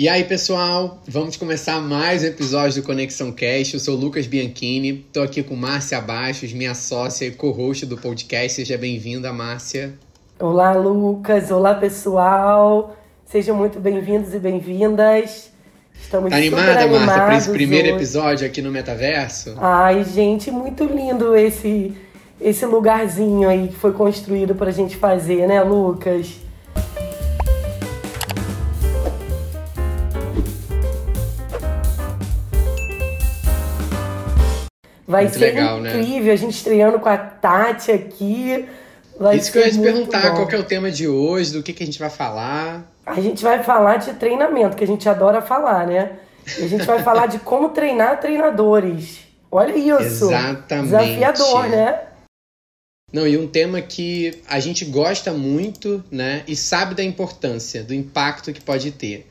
E aí, pessoal, vamos começar mais um episódio do Conexão Cast. Eu sou o Lucas Bianchini, estou aqui com Márcia Baixos, minha sócia e co-host do podcast. Seja bem-vinda, Márcia. Olá, Lucas. Olá, pessoal. Sejam muito bem-vindos e bem-vindas. Estamos tá animada, Márcia, para esse primeiro hoje. episódio aqui no Metaverso? Ai, gente, muito lindo esse, esse lugarzinho aí que foi construído para a gente fazer, né, Lucas? Vai muito ser legal, né? incrível né? a gente estreando com a Tati aqui. Vai Isso que eu ia te perguntar, bom. qual que é o tema de hoje, do que, que a gente vai falar. A gente vai falar de treinamento, que a gente adora falar, né? E a gente vai falar de como treinar treinadores. Olha isso. Exatamente. Desafiador, né? Não, e um tema que a gente gosta muito, né? E sabe da importância, do impacto que pode ter.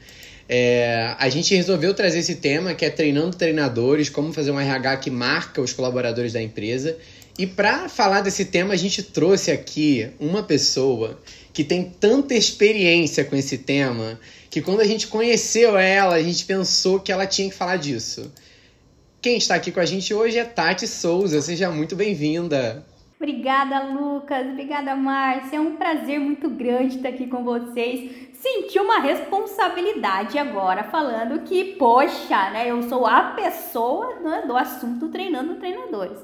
É, a gente resolveu trazer esse tema que é treinando treinadores, como fazer um RH que marca os colaboradores da empresa. E para falar desse tema, a gente trouxe aqui uma pessoa que tem tanta experiência com esse tema que quando a gente conheceu ela, a gente pensou que ela tinha que falar disso. Quem está aqui com a gente hoje é Tati Souza. Seja muito bem-vinda. Obrigada, Lucas. Obrigada, Márcia. É um prazer muito grande estar aqui com vocês. Senti uma responsabilidade agora, falando que, poxa, né, eu sou a pessoa né, do assunto treinando treinadores.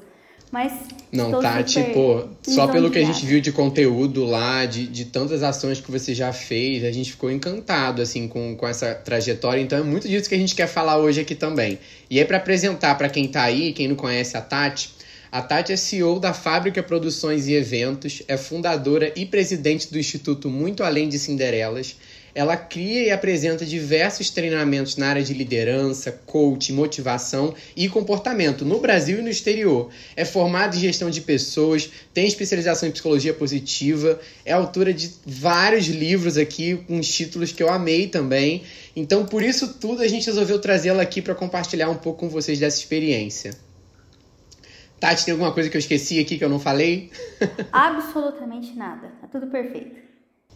Mas. Não, tá, tipo, só pelo que a gente viu de conteúdo lá, de, de tantas ações que você já fez, a gente ficou encantado, assim, com, com essa trajetória. Então é muito disso que a gente quer falar hoje aqui também. E aí, para apresentar para quem tá aí, quem não conhece a Tati, a Tati é CEO da Fábrica Produções e Eventos, é fundadora e presidente do Instituto Muito Além de Cinderelas. Ela cria e apresenta diversos treinamentos na área de liderança, coaching, motivação e comportamento no Brasil e no exterior. É formada em gestão de pessoas, tem especialização em psicologia positiva, é autora de vários livros aqui com títulos que eu amei também. Então, por isso tudo, a gente resolveu trazê-la aqui para compartilhar um pouco com vocês dessa experiência. Tati, tem alguma coisa que eu esqueci aqui que eu não falei? Absolutamente nada. Tá tudo perfeito.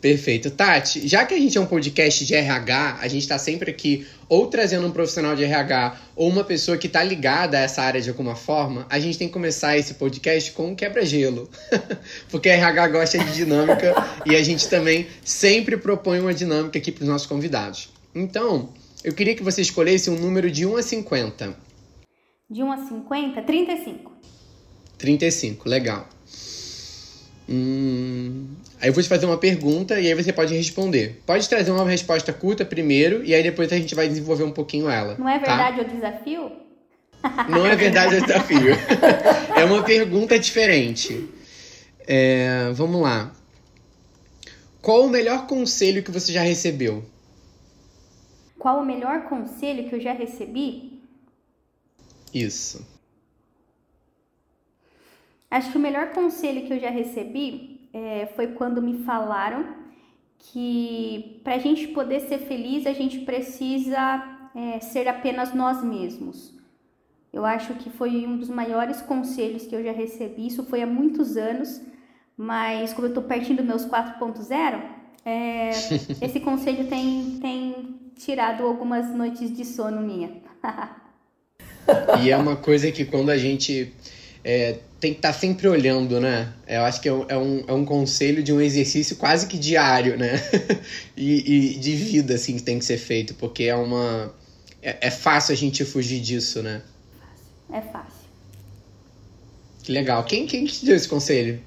Perfeito. Tati, já que a gente é um podcast de RH, a gente está sempre aqui ou trazendo um profissional de RH ou uma pessoa que está ligada a essa área de alguma forma, a gente tem que começar esse podcast com um quebra-gelo. Porque a RH gosta de dinâmica e a gente também sempre propõe uma dinâmica aqui para os nossos convidados. Então, eu queria que você escolhesse um número de 1 a 50. De 1 a 50? 35. 35, legal. Hum, aí eu vou te fazer uma pergunta e aí você pode responder. Pode trazer uma resposta curta primeiro e aí depois a gente vai desenvolver um pouquinho ela. Não é tá? verdade tá? o desafio? Não é verdade o desafio. é uma pergunta diferente. É, vamos lá. Qual o melhor conselho que você já recebeu? Qual o melhor conselho que eu já recebi? Isso. Acho que o melhor conselho que eu já recebi é, foi quando me falaram que para a gente poder ser feliz a gente precisa é, ser apenas nós mesmos. Eu acho que foi um dos maiores conselhos que eu já recebi. Isso foi há muitos anos, mas como eu estou pertinho dos meus 4.0, é, esse conselho tem, tem tirado algumas noites de sono minha. e é uma coisa que quando a gente é, tem que estar tá sempre olhando, né? Eu acho que é um, é um, é um conselho de um exercício quase que diário, né? e, e, de vida, assim, que tem que ser feito, porque é uma. É, é fácil a gente fugir disso, né? É fácil. Que legal. Quem, quem te deu esse conselho?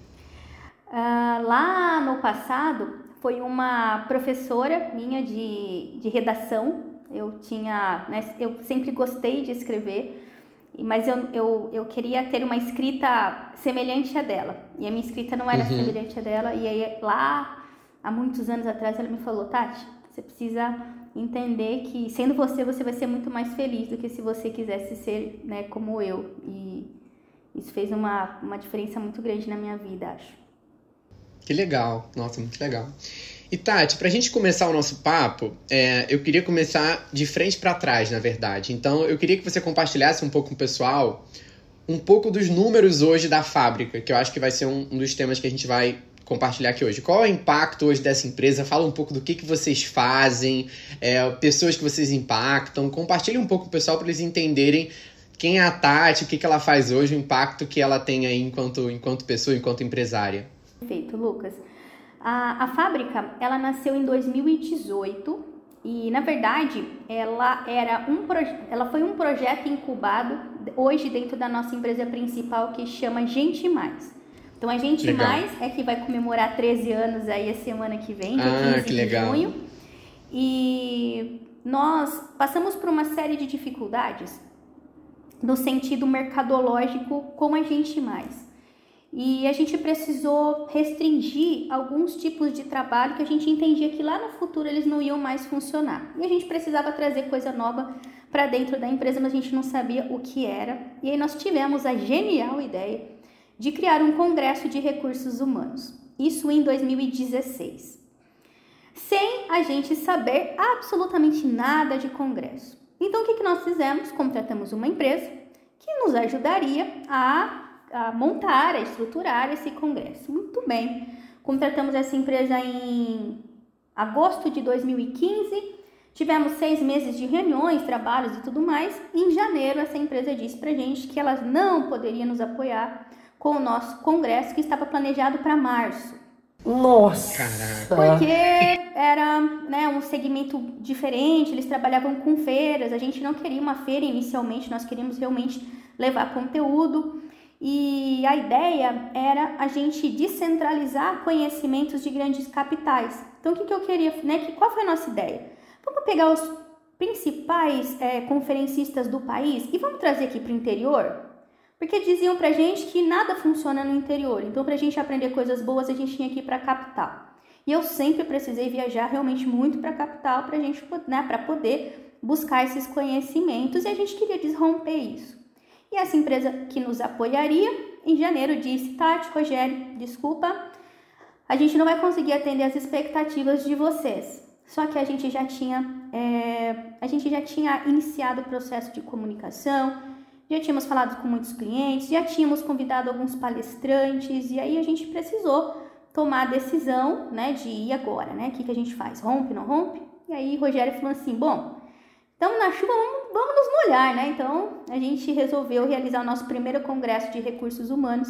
Uh, lá no passado, foi uma professora minha de, de redação. Eu tinha. Né, eu sempre gostei de escrever mas eu, eu, eu queria ter uma escrita semelhante à dela. E a minha escrita não era uhum. semelhante à dela. E aí, lá, há muitos anos atrás, ela me falou: Tati, você precisa entender que sendo você, você vai ser muito mais feliz do que se você quisesse ser né, como eu. E isso fez uma, uma diferença muito grande na minha vida, acho. Que legal, nossa, muito legal. E Tati, para a gente começar o nosso papo, é, eu queria começar de frente para trás, na verdade. Então, eu queria que você compartilhasse um pouco com o pessoal um pouco dos números hoje da fábrica, que eu acho que vai ser um, um dos temas que a gente vai compartilhar aqui hoje. Qual é o impacto hoje dessa empresa? Fala um pouco do que, que vocês fazem, é, pessoas que vocês impactam. Compartilhe um pouco o pessoal para eles entenderem quem é a Tati, o que, que ela faz hoje, o impacto que ela tem aí enquanto, enquanto pessoa, enquanto empresária. Perfeito, Lucas. A, a fábrica, ela nasceu em 2018 e, na verdade, ela, era um ela foi um projeto incubado hoje dentro da nossa empresa principal que chama Gente Mais. Então, a Gente legal. Mais é que vai comemorar 13 anos aí a semana que vem, dia ah, 15 de junho. E nós passamos por uma série de dificuldades no sentido mercadológico com a Gente Mais. E a gente precisou restringir alguns tipos de trabalho que a gente entendia que lá no futuro eles não iam mais funcionar. E a gente precisava trazer coisa nova para dentro da empresa, mas a gente não sabia o que era. E aí nós tivemos a genial ideia de criar um congresso de recursos humanos. Isso em 2016. Sem a gente saber absolutamente nada de congresso. Então o que, que nós fizemos? Contratamos uma empresa que nos ajudaria a a montar, a estruturar esse congresso. Muito bem. Contratamos essa empresa em agosto de 2015. Tivemos seis meses de reuniões, trabalhos e tudo mais. Em janeiro, essa empresa disse pra gente que ela não poderia nos apoiar com o nosso congresso que estava planejado para março. Nossa! Porque era né, um segmento diferente, eles trabalhavam com feiras, a gente não queria uma feira inicialmente, nós queríamos realmente levar conteúdo. E a ideia era a gente descentralizar conhecimentos de grandes capitais. Então, o que, que eu queria, né? Que, qual foi a nossa ideia? Vamos pegar os principais é, conferencistas do país e vamos trazer aqui para o interior? Porque diziam para gente que nada funciona no interior. Então, para a gente aprender coisas boas, a gente tinha que ir para a capital. E eu sempre precisei viajar realmente muito para a capital para gente, né, para poder buscar esses conhecimentos e a gente queria desromper isso. E essa empresa que nos apoiaria, em janeiro, disse: Tati, Rogério, desculpa, a gente não vai conseguir atender as expectativas de vocês. Só que a gente já tinha, é, a gente já tinha iniciado o processo de comunicação, já tínhamos falado com muitos clientes, já tínhamos convidado alguns palestrantes e aí a gente precisou tomar a decisão, né, de ir agora, né? O que, que a gente faz? Rompe, não rompe? E aí Rogério falou assim: bom, Estamos na chuva, vamos, vamos nos molhar, né? Então a gente resolveu realizar o nosso primeiro congresso de recursos humanos.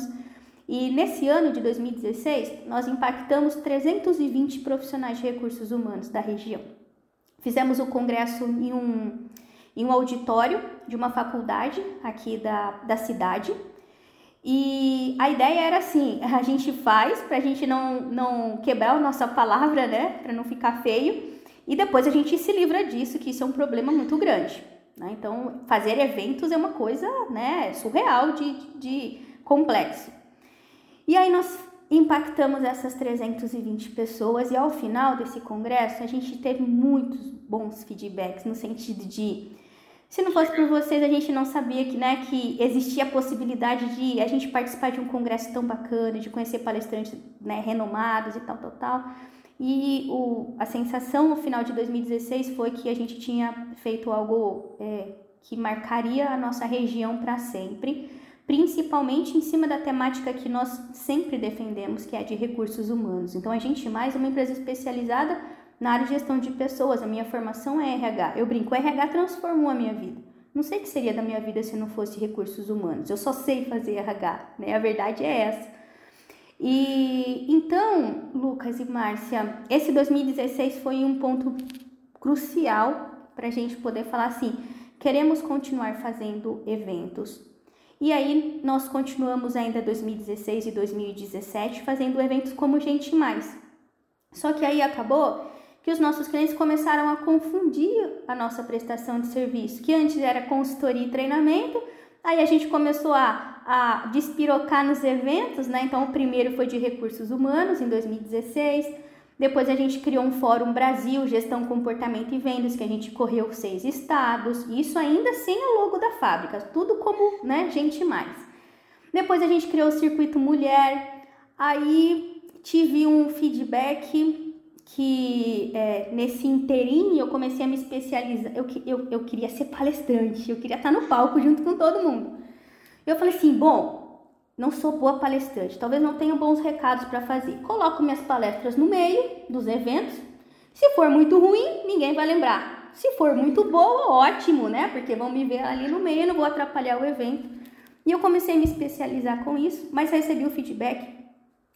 E nesse ano de 2016, nós impactamos 320 profissionais de recursos humanos da região. Fizemos o congresso em um, em um auditório de uma faculdade aqui da, da cidade. E a ideia era assim: a gente faz para a gente não, não quebrar a nossa palavra, né? Para não ficar feio. E depois a gente se livra disso, que isso é um problema muito grande. Né? Então, fazer eventos é uma coisa né, surreal de, de complexo. E aí nós impactamos essas 320 pessoas e ao final desse congresso a gente teve muitos bons feedbacks no sentido de se não fosse por vocês a gente não sabia que, né, que existia a possibilidade de a gente participar de um congresso tão bacana, de conhecer palestrantes né, renomados e tal, tal, tal. E o, a sensação no final de 2016 foi que a gente tinha feito algo é, que marcaria a nossa região para sempre, principalmente em cima da temática que nós sempre defendemos, que é de recursos humanos. Então, a gente mais uma empresa especializada na área de gestão de pessoas. A minha formação é RH. Eu brinco, RH transformou a minha vida. Não sei o que seria da minha vida se não fosse recursos humanos. Eu só sei fazer RH, né? A verdade é essa. E então, Lucas e Márcia, esse 2016 foi um ponto crucial para a gente poder falar assim: queremos continuar fazendo eventos. E aí nós continuamos ainda 2016 e 2017 fazendo eventos como Gente Mais. Só que aí acabou que os nossos clientes começaram a confundir a nossa prestação de serviço, que antes era consultoria e treinamento, aí a gente começou a a despirocar nos eventos, né? Então, o primeiro foi de recursos humanos, em 2016. Depois, a gente criou um Fórum Brasil, Gestão, Comportamento e Vendas, que a gente correu seis estados. Isso ainda sem o logo da fábrica, tudo como, né, gente mais. Depois, a gente criou o Circuito Mulher. Aí, tive um feedback que é, nesse inteirinho eu comecei a me especializar. Eu, eu, eu queria ser palestrante, eu queria estar no palco junto com todo mundo. Eu falei assim, bom, não sou boa palestrante, talvez não tenha bons recados para fazer. Coloco minhas palestras no meio dos eventos. Se for muito ruim, ninguém vai lembrar. Se for muito boa, ótimo, né? Porque vão me ver ali no meio, não vou atrapalhar o evento. E eu comecei a me especializar com isso, mas recebi o feedback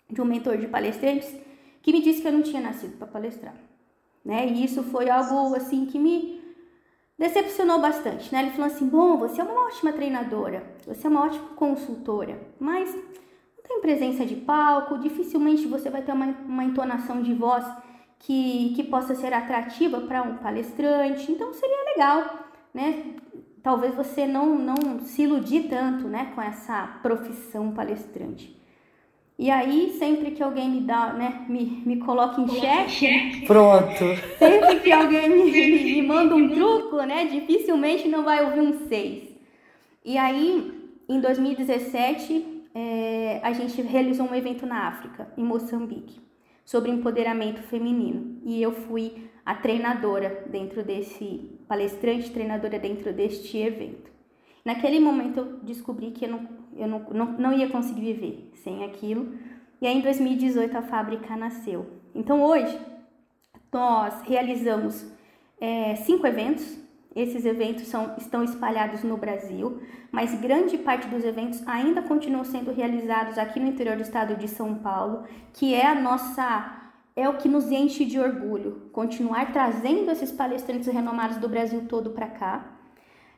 de um mentor de palestrantes que me disse que eu não tinha nascido para palestrar, né? E isso foi algo assim que me decepcionou bastante, né? Ele falou assim: "Bom, você é uma ótima treinadora, você é uma ótima consultora, mas não tem presença de palco, dificilmente você vai ter uma, uma entonação de voz que, que possa ser atrativa para um palestrante. Então seria legal, né? Talvez você não, não se iludir tanto, né, com essa profissão palestrante. E aí, sempre que alguém me dá, né, me, me coloca em xeque. Pronto. Sempre que alguém me, me, me, manda um truco, né, dificilmente não vai ouvir um 6. E aí, em 2017, é, a gente realizou um evento na África, em Moçambique, sobre empoderamento feminino. E eu fui a treinadora dentro desse, palestrante treinadora dentro deste evento. Naquele momento eu descobri que eu não, eu não, não, não ia conseguir viver sem aquilo. E aí em 2018 a fábrica nasceu. Então hoje nós realizamos é, cinco eventos. Esses eventos são, estão espalhados no Brasil, mas grande parte dos eventos ainda continuam sendo realizados aqui no interior do estado de São Paulo, que é a nossa é o que nos enche de orgulho, continuar trazendo esses palestrantes renomados do Brasil todo para cá.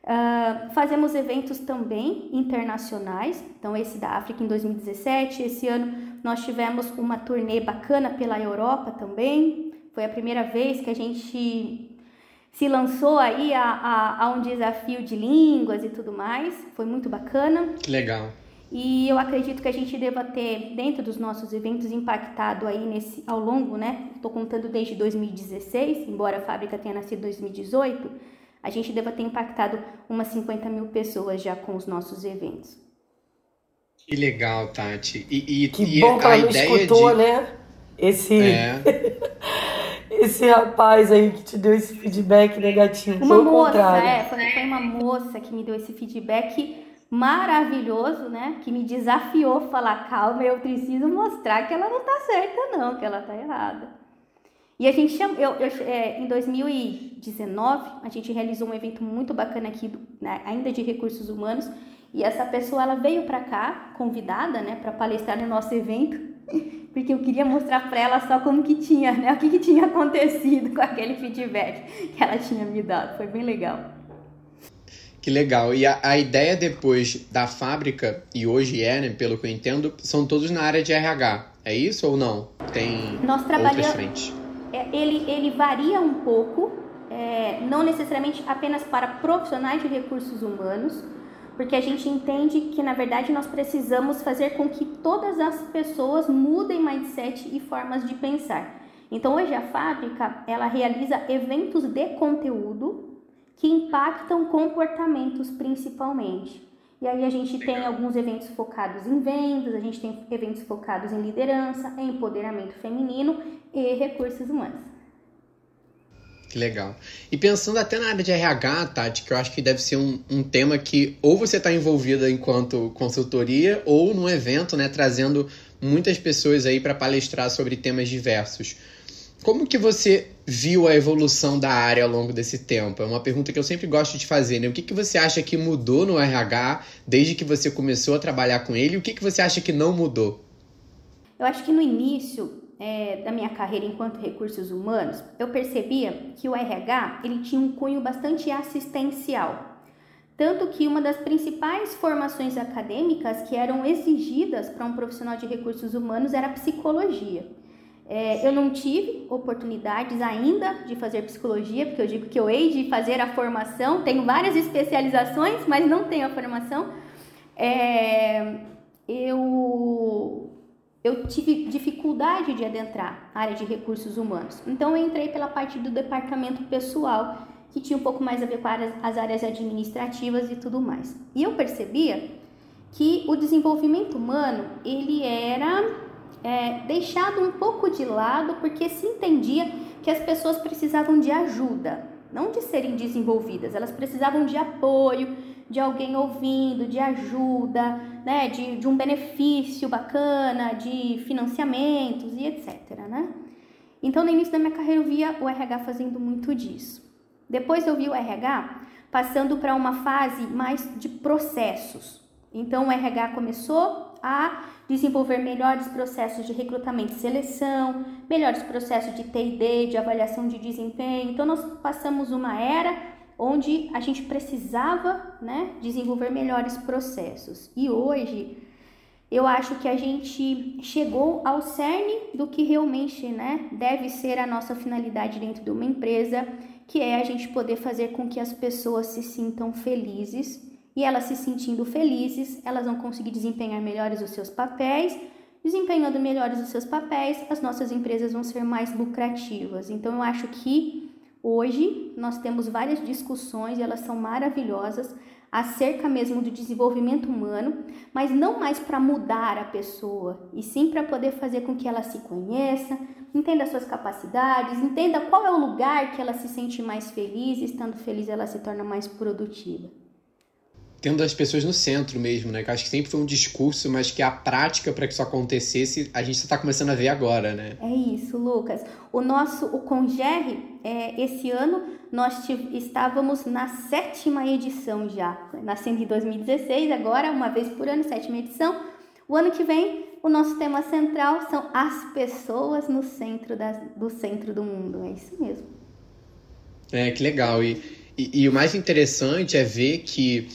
Uh, fazemos eventos também internacionais, então esse da África em 2017, esse ano nós tivemos uma turnê bacana pela Europa também, foi a primeira vez que a gente se lançou aí a, a, a um desafio de línguas e tudo mais, foi muito bacana. Que legal. E eu acredito que a gente deva ter, dentro dos nossos eventos, impactado aí nesse, ao longo, né? Estou contando desde 2016, embora a fábrica tenha nascido em 2018, a gente deva ter impactado umas 50 mil pessoas já com os nossos eventos. Que legal, Tati. E, e que e bom que ela não escutou, de... né? Esse. É. esse rapaz aí que te deu esse feedback negativo. Uma foi moça, contrário. é, foi, foi uma moça que me deu esse feedback maravilhoso, né? Que me desafiou a falar, calma, eu preciso mostrar que ela não tá certa, não, que ela tá errada. E a gente chama, eu, eu é, em 2019, a gente realizou um evento muito bacana aqui, né, ainda de recursos humanos, e essa pessoa ela veio para cá, convidada, né, para palestrar no nosso evento, porque eu queria mostrar para ela só como que tinha, né, o que, que tinha acontecido com aquele feedback que ela tinha me dado. Foi bem legal. Que legal. E a, a ideia depois da fábrica, e hoje é, né, pelo que eu entendo, são todos na área de RH. É isso ou não? Tem Nós trabalhamos, outras frentes? É, ele, ele varia um pouco, é, não necessariamente apenas para profissionais de recursos humanos, porque a gente entende que, na verdade, nós precisamos fazer com que todas as pessoas mudem mindset e formas de pensar. Então, hoje a fábrica, ela realiza eventos de conteúdo que impactam comportamentos principalmente. E aí a gente tem alguns eventos focados em vendas, a gente tem eventos focados em liderança, em empoderamento feminino e recursos humanos. Que legal. E pensando até na área de RH, Tati, que eu acho que deve ser um, um tema que ou você está envolvida enquanto consultoria ou num evento, né, trazendo muitas pessoas aí para palestrar sobre temas diversos. Como que você viu a evolução da área ao longo desse tempo? É uma pergunta que eu sempre gosto de fazer, né? O que, que você acha que mudou no RH desde que você começou a trabalhar com ele? O que, que você acha que não mudou? Eu acho que no início é, da minha carreira enquanto recursos humanos, eu percebia que o RH ele tinha um cunho bastante assistencial. Tanto que uma das principais formações acadêmicas que eram exigidas para um profissional de recursos humanos era a psicologia. É, eu não tive oportunidades ainda de fazer psicologia, porque eu digo que eu hei de fazer a formação, tenho várias especializações, mas não tenho a formação. É, eu, eu tive dificuldade de adentrar a área de recursos humanos, então eu entrei pela parte do departamento pessoal, que tinha um pouco mais a ver com as áreas administrativas e tudo mais. E eu percebia que o desenvolvimento humano ele era é, deixado um pouco de lado porque se entendia que as pessoas precisavam de ajuda, não de serem desenvolvidas, elas precisavam de apoio, de alguém ouvindo, de ajuda, né, de, de um benefício bacana, de financiamentos e etc. Né? Então, no início da minha carreira, eu via o RH fazendo muito disso. Depois, eu vi o RH passando para uma fase mais de processos. Então, o RH começou a desenvolver melhores processos de recrutamento e seleção, melhores processos de TD, de avaliação de desempenho. Então, nós passamos uma era onde a gente precisava né, desenvolver melhores processos. E hoje eu acho que a gente chegou ao cerne do que realmente né, deve ser a nossa finalidade dentro de uma empresa, que é a gente poder fazer com que as pessoas se sintam felizes. E elas se sentindo felizes, elas vão conseguir desempenhar melhores os seus papéis. Desempenhando melhores os seus papéis, as nossas empresas vão ser mais lucrativas. Então, eu acho que Hoje nós temos várias discussões e elas são maravilhosas acerca mesmo do desenvolvimento humano, mas não mais para mudar a pessoa, e sim para poder fazer com que ela se conheça, entenda suas capacidades, entenda qual é o lugar que ela se sente mais feliz, e estando feliz ela se torna mais produtiva tendo as pessoas no centro mesmo, né? Que acho que sempre foi um discurso, mas que a prática para que isso acontecesse, a gente está começando a ver agora, né? É isso, Lucas. O nosso, o Congerre, é, esse ano nós estávamos na sétima edição já, nascendo em 2016, agora uma vez por ano, sétima edição. O ano que vem, o nosso tema central são as pessoas no centro das, do centro do mundo. É isso mesmo. É, que legal. E, e, e o mais interessante é ver que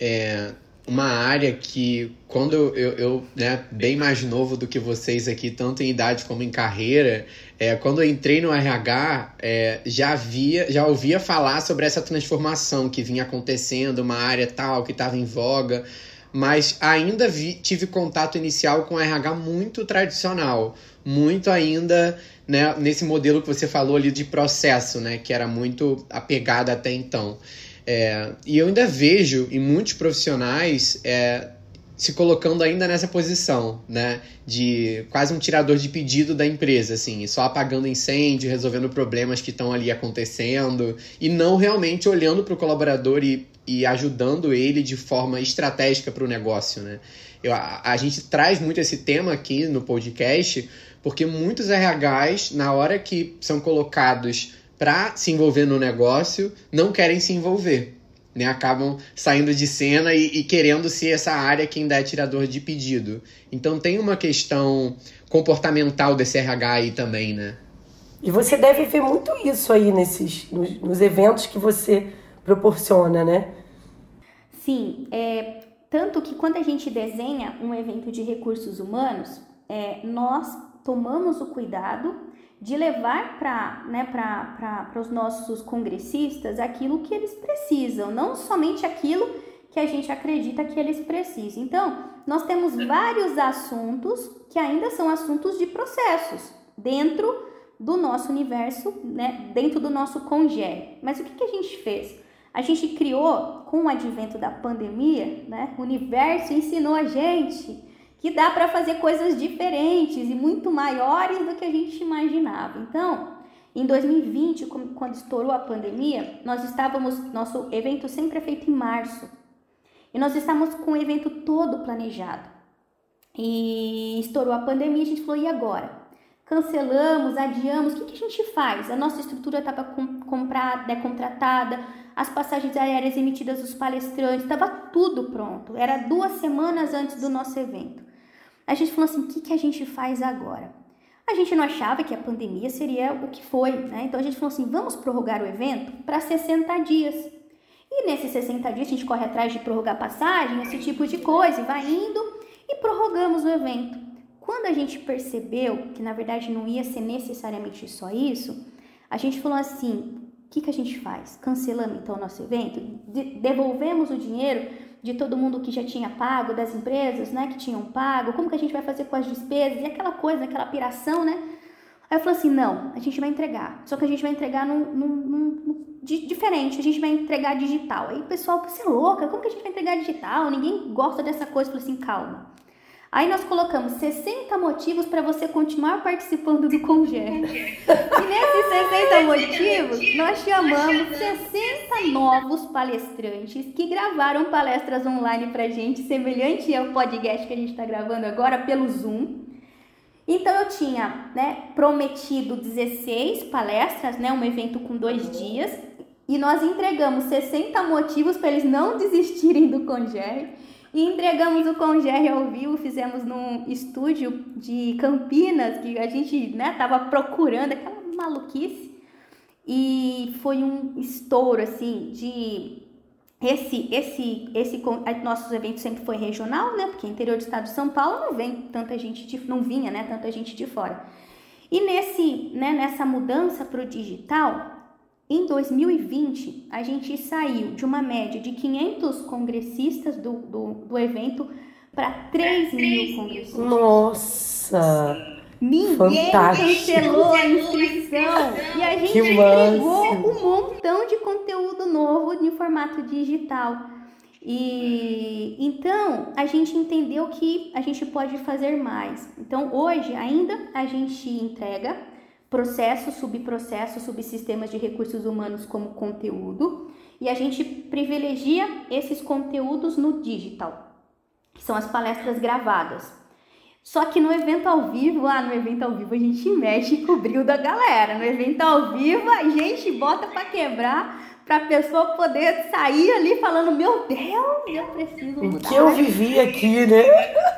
é uma área que, quando eu, eu, né, bem mais novo do que vocês aqui, tanto em idade como em carreira, é, quando eu entrei no RH, é, já, via, já ouvia falar sobre essa transformação que vinha acontecendo, uma área tal que estava em voga, mas ainda vi, tive contato inicial com RH muito tradicional, muito ainda né, nesse modelo que você falou ali de processo, né, que era muito apegado até então. É, e eu ainda vejo em muitos profissionais é, se colocando ainda nessa posição, né? De quase um tirador de pedido da empresa, assim, só apagando incêndio, resolvendo problemas que estão ali acontecendo e não realmente olhando para o colaborador e, e ajudando ele de forma estratégica para o negócio, né? Eu, a, a gente traz muito esse tema aqui no podcast porque muitos RHs, na hora que são colocados para se envolver no negócio não querem se envolver. Né, acabam saindo de cena e, e, querendo ser essa área que ainda é tirador de pedido. Então tem uma questão comportamental desse RH aí também, né? E você deve ver muito isso aí nesses, nos, nos eventos que você proporciona, né? Sim, é, tanto que quando a gente desenha um evento de recursos humanos, é, nós tomamos o cuidado de levar para né, os nossos congressistas aquilo que eles precisam, não somente aquilo que a gente acredita que eles precisam. Então, nós temos vários assuntos que ainda são assuntos de processos dentro do nosso universo, né, dentro do nosso congé. Mas o que, que a gente fez? A gente criou, com o advento da pandemia, né, o universo ensinou a gente que dá para fazer coisas diferentes e muito maiores do que a gente imaginava. Então, em 2020, quando estourou a pandemia, nós estávamos, nosso evento sempre é feito em março, e nós estávamos com o evento todo planejado. E estourou a pandemia, a gente falou, e agora? Cancelamos, adiamos, o que, que a gente faz? A nossa estrutura estava comprada, né, contratada, as passagens aéreas emitidas dos palestrantes, estava tudo pronto. Era duas semanas antes do nosso evento a gente falou assim: o que, que a gente faz agora? A gente não achava que a pandemia seria o que foi, né? Então a gente falou assim: vamos prorrogar o evento para 60 dias. E nesses 60 dias a gente corre atrás de prorrogar passagem, esse tipo de coisa, e vai indo e prorrogamos o evento. Quando a gente percebeu que na verdade não ia ser necessariamente só isso, a gente falou assim: o que, que a gente faz? Cancelamos então o nosso evento? devolvemos o dinheiro de todo mundo que já tinha pago, das empresas, né, que tinham pago, como que a gente vai fazer com as despesas e aquela coisa, aquela piração, né? Aí eu falei assim, não, a gente vai entregar, só que a gente vai entregar num, num, num de, diferente, a gente vai entregar digital. Aí o pessoal, você é louca, como que a gente vai entregar digital? Ninguém gosta dessa coisa. Eu falei assim, calma. Aí nós colocamos 60 motivos para você continuar participando do Congé. E nesses 60 motivos, nós chamamos 60 novos palestrantes que gravaram palestras online para gente, semelhante ao podcast que a gente está gravando agora pelo Zoom. Então eu tinha né, prometido 16 palestras, né, um evento com dois dias, e nós entregamos 60 motivos para eles não desistirem do Congé. E entregamos o Congerre ao vivo, fizemos num estúdio de Campinas, que a gente né, tava procurando, aquela maluquice. E foi um estouro, assim, de... Esse, esse, esse, nossos eventos sempre foi regional, né? Porque interior do estado de São Paulo não vem tanta gente de, não vinha, né? Tanta gente de fora. E nesse, né, nessa mudança para o digital, em 2020, a gente saiu de uma média de 500 congressistas do, do, do evento para 3 mil congressistas. Nossa! Ninguém Fantástico. cancelou a inscrição e a gente entregou um montão de conteúdo novo em formato digital. E então a gente entendeu que a gente pode fazer mais. Então hoje ainda a gente entrega processos, subprocessos, subsistemas de recursos humanos como conteúdo, e a gente privilegia esses conteúdos no digital, que são as palestras gravadas. Só que no evento ao vivo, ah, no evento ao vivo a gente mexe com o brilho da galera. No evento ao vivo a gente bota para quebrar para a pessoa poder sair ali falando: Meu Deus, eu preciso mudar. O que eu vivi aqui, né?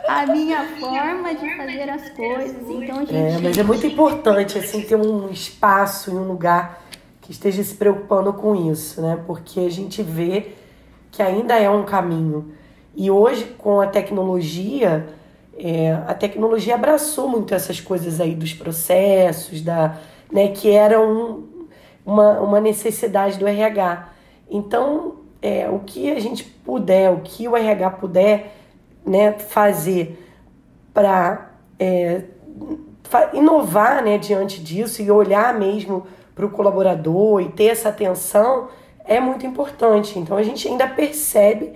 A minha forma de fazer as coisas. Então, a gente. É, mas é muito importante, assim, ter um espaço e um lugar que esteja se preocupando com isso, né? Porque a gente vê que ainda é um caminho. E hoje, com a tecnologia, é, a tecnologia abraçou muito essas coisas aí dos processos, da, né, que eram uma, uma necessidade do RH. Então, é, o que a gente puder, o que o RH puder né, fazer para é, inovar né, diante disso e olhar mesmo para o colaborador e ter essa atenção é muito importante. Então a gente ainda percebe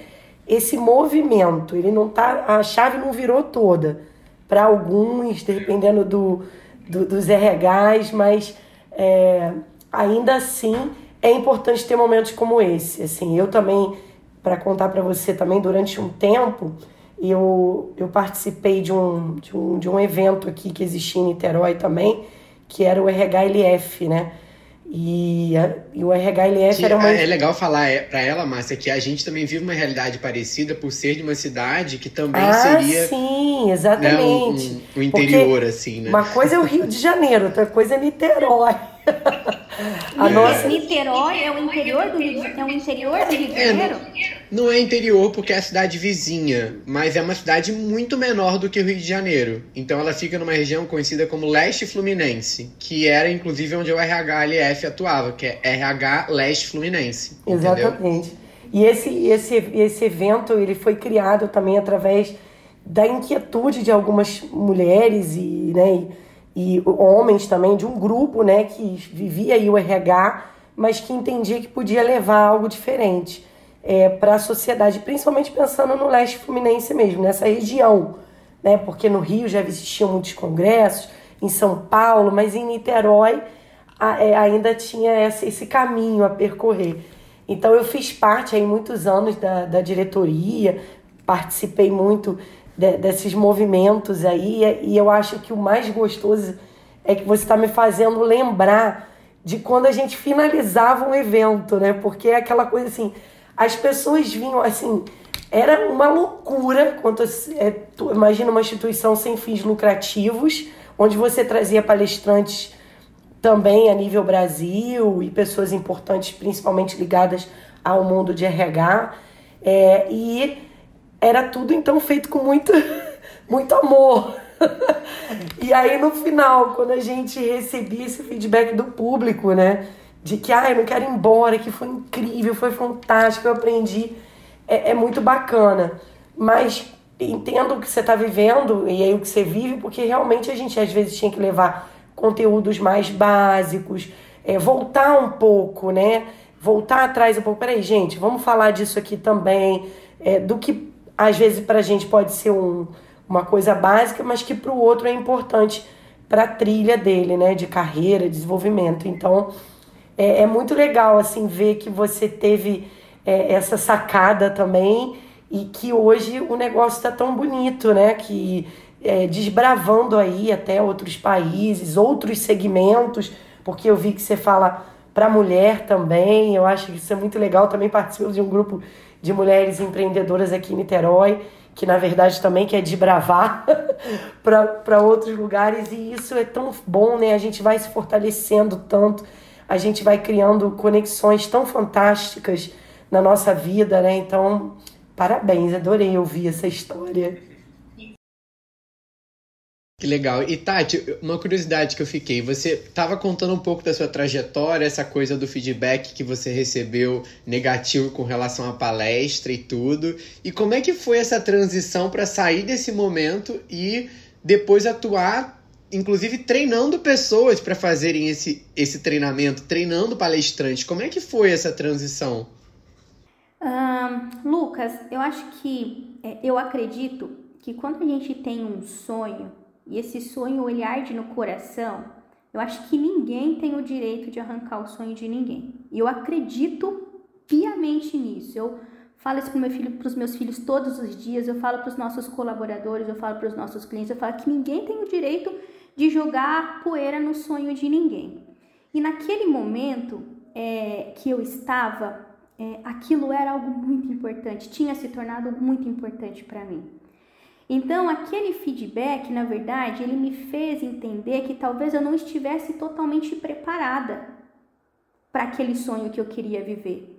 esse movimento. Ele não tá, a chave não virou toda para alguns, dependendo do, do, dos RHs, mas é, ainda assim é importante ter momentos como esse. Assim, eu também, para contar para você também, durante um tempo, eu, eu participei de um, de, um, de um evento aqui que existia em Niterói também, que era o RHLF, né? E, e o RHLF que, era uma. É legal falar é, para ela, Márcia, que a gente também vive uma realidade parecida por ser de uma cidade que também ah, seria. Sim, exatamente. Né, um, um, interior, Porque assim, né? Uma coisa é o Rio de Janeiro, outra coisa é Niterói. A é. nossa Niterói é o interior do Rio de, é o interior do Rio de é, Janeiro? É, não, não, é interior porque é a cidade vizinha, mas é uma cidade muito menor do que o Rio de Janeiro. Então ela fica numa região conhecida como Leste Fluminense, que era inclusive onde o RHLF atuava, que é RH Leste Fluminense. Exatamente. Entendeu? E esse, esse, esse evento ele foi criado também através da inquietude de algumas mulheres e, né, e e homens também de um grupo, né, que vivia aí o RH, mas que entendia que podia levar algo diferente é, para a sociedade, principalmente pensando no leste fluminense mesmo, nessa região, né, porque no Rio já existiam muitos congressos, em São Paulo, mas em Niterói a, é, ainda tinha esse, esse caminho a percorrer. Então eu fiz parte aí muitos anos da, da diretoria, participei muito de, desses movimentos aí. E eu acho que o mais gostoso é que você está me fazendo lembrar de quando a gente finalizava um evento, né? Porque é aquela coisa assim, as pessoas vinham assim, era uma loucura quanto é, imagina uma instituição sem fins lucrativos, onde você trazia palestrantes também a nível Brasil e pessoas importantes, principalmente ligadas ao mundo de RH. É, e era tudo então feito com muito, muito amor. e aí no final, quando a gente recebia esse feedback do público, né? De que, ah, eu não quero ir embora, que foi incrível, foi fantástico, eu aprendi. É, é muito bacana. Mas entendo o que você está vivendo e aí o que você vive, porque realmente a gente às vezes tinha que levar conteúdos mais básicos, é, voltar um pouco, né? Voltar atrás um pouco. Peraí, gente, vamos falar disso aqui também, é, do que às vezes para a gente pode ser um, uma coisa básica, mas que para o outro é importante para a trilha dele, né, de carreira, desenvolvimento. Então, é, é muito legal assim ver que você teve é, essa sacada também e que hoje o negócio está tão bonito, né, que é, desbravando aí até outros países, outros segmentos, porque eu vi que você fala para mulher também, eu acho que isso é muito legal. Também participo de um grupo de mulheres empreendedoras aqui em Niterói, que na verdade também quer desbravar para outros lugares, e isso é tão bom, né? A gente vai se fortalecendo tanto, a gente vai criando conexões tão fantásticas na nossa vida, né? Então, parabéns, adorei ouvir essa história. Que legal. E Tati, uma curiosidade que eu fiquei, você estava contando um pouco da sua trajetória, essa coisa do feedback que você recebeu negativo com relação à palestra e tudo. E como é que foi essa transição para sair desse momento e depois atuar, inclusive treinando pessoas para fazerem esse, esse treinamento, treinando palestrantes? Como é que foi essa transição? Um, Lucas, eu acho que é, eu acredito que quando a gente tem um sonho e esse sonho ele arde no coração, eu acho que ninguém tem o direito de arrancar o sonho de ninguém. E eu acredito piamente nisso. Eu falo isso para meu filho, os meus filhos todos os dias. Eu falo para os nossos colaboradores, eu falo para os nossos clientes. Eu falo que ninguém tem o direito de jogar poeira no sonho de ninguém. E naquele momento é, que eu estava, é, aquilo era algo muito importante, tinha se tornado muito importante para mim. Então, aquele feedback, na verdade, ele me fez entender que talvez eu não estivesse totalmente preparada para aquele sonho que eu queria viver.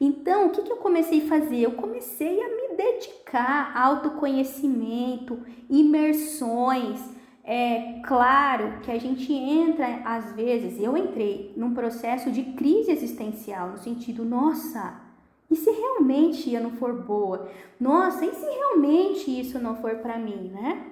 Então, o que, que eu comecei a fazer? Eu comecei a me dedicar a autoconhecimento, imersões. É claro que a gente entra, às vezes, eu entrei num processo de crise existencial, no sentido, nossa, e se realmente eu não for boa? Nossa, e se realmente isso não for para mim, né?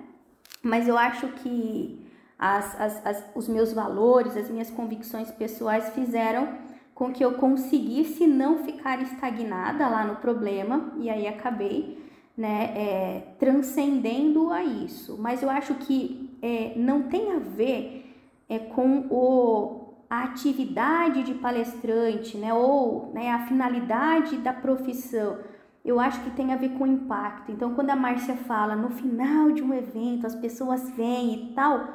Mas eu acho que as, as, as, os meus valores, as minhas convicções pessoais fizeram com que eu conseguisse não ficar estagnada lá no problema e aí acabei né, é, transcendendo a isso. Mas eu acho que é, não tem a ver é, com o a atividade de palestrante, né, ou né, a finalidade da profissão, eu acho que tem a ver com impacto. Então, quando a Márcia fala no final de um evento, as pessoas vêm e tal,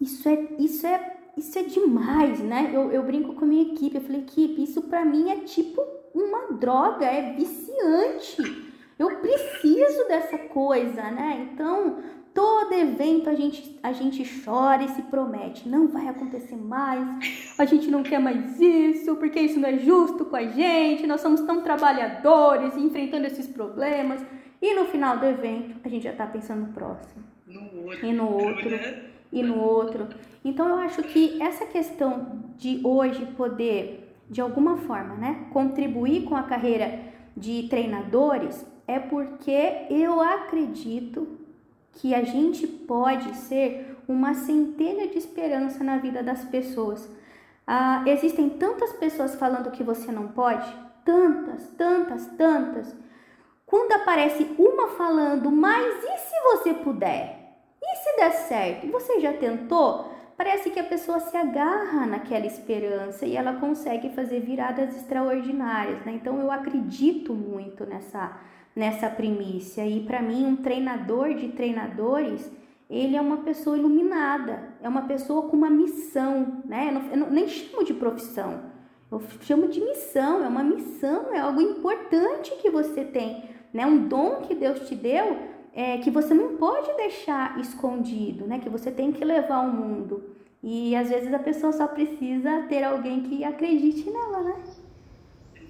isso é, isso é, isso é demais, né? Eu, eu brinco com a minha equipe, eu falei, equipe, isso para mim é tipo uma droga, é viciante. Eu preciso dessa coisa, né? Então, Todo evento a gente, a gente chora e se promete, não vai acontecer mais, a gente não quer mais isso, porque isso não é justo com a gente, nós somos tão trabalhadores enfrentando esses problemas. E no final do evento, a gente já está pensando no próximo. No outro. E no outro. Né? E no outro. Então eu acho que essa questão de hoje poder, de alguma forma, né, contribuir com a carreira de treinadores é porque eu acredito que a gente pode ser uma centelha de esperança na vida das pessoas. Ah, existem tantas pessoas falando que você não pode, tantas, tantas, tantas. Quando aparece uma falando, mas e se você puder? E se der certo? Você já tentou? Parece que a pessoa se agarra naquela esperança e ela consegue fazer viradas extraordinárias, né? Então eu acredito muito nessa nessa primícia. E para mim, um treinador de treinadores, ele é uma pessoa iluminada, é uma pessoa com uma missão, né? Eu, não, eu não, nem chamo de profissão, eu chamo de missão, é uma missão, é algo importante que você tem, né? Um dom que Deus te deu é, que você não pode deixar escondido, né? Que você tem que levar ao mundo. E às vezes a pessoa só precisa ter alguém que acredite nela, né?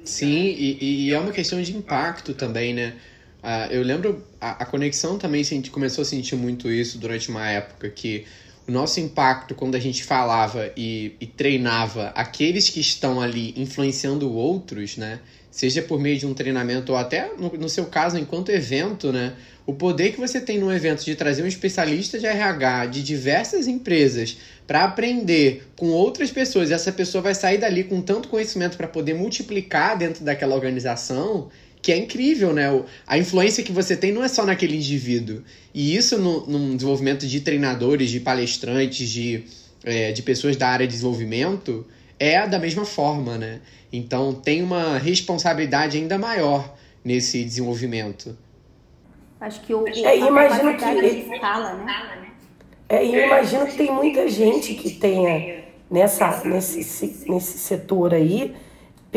Sim, e, e é uma questão de impacto também, né? Uh, eu lembro, a, a conexão também a gente começou a sentir muito isso durante uma época que o nosso impacto quando a gente falava e, e treinava aqueles que estão ali influenciando outros, né? Seja por meio de um treinamento ou até, no, no seu caso, enquanto evento, né? O poder que você tem no evento de trazer um especialista de RH de diversas empresas para aprender com outras pessoas, e essa pessoa vai sair dali com tanto conhecimento para poder multiplicar dentro daquela organização, que é incrível, né? A influência que você tem não é só naquele indivíduo. E isso no, no desenvolvimento de treinadores, de palestrantes, de, é, de pessoas da área de desenvolvimento, é da mesma forma, né? Então tem uma responsabilidade ainda maior nesse desenvolvimento. Acho que o, é, imagino que escala, né? É, e eu imagino que tem muita gente que tenha nessa, nesse, nesse setor aí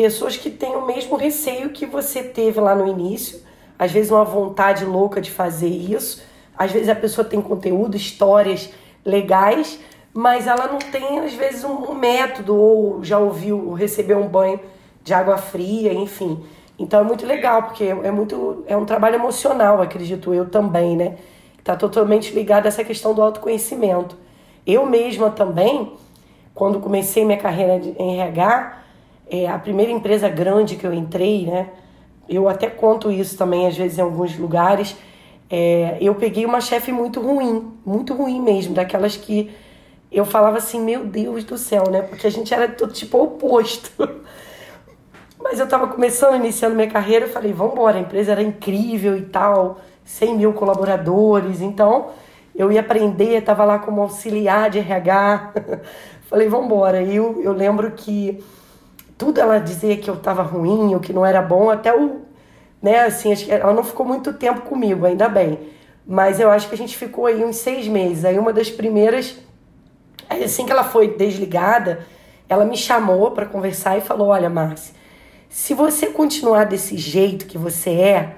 pessoas que têm o mesmo receio que você teve lá no início, às vezes uma vontade louca de fazer isso, às vezes a pessoa tem conteúdo, histórias legais, mas ela não tem, às vezes, um, método, ou já ouviu, receber um banho de água fria, enfim. Então é muito legal, porque é muito. É um trabalho emocional, acredito eu também, né? Está totalmente ligado a essa questão do autoconhecimento. Eu mesma também, quando comecei minha carreira em RH, é, a primeira empresa grande que eu entrei, né? Eu até conto isso também, às vezes, em alguns lugares. É, eu peguei uma chefe muito ruim, muito ruim mesmo, daquelas que eu falava assim, meu Deus do céu, né? Porque a gente era todo tipo oposto. Mas eu tava começando, iniciando minha carreira, eu falei, vamos embora, a empresa era incrível e tal, 100 mil colaboradores, então eu ia aprender, tava lá como auxiliar de RH. falei, vamos embora. E eu, eu lembro que tudo ela dizia que eu estava ruim, ou que não era bom, até o. Né, assim, ela não ficou muito tempo comigo, ainda bem. Mas eu acho que a gente ficou aí uns seis meses. Aí uma das primeiras, assim que ela foi desligada, ela me chamou para conversar e falou: Olha, Márcia, se você continuar desse jeito que você é,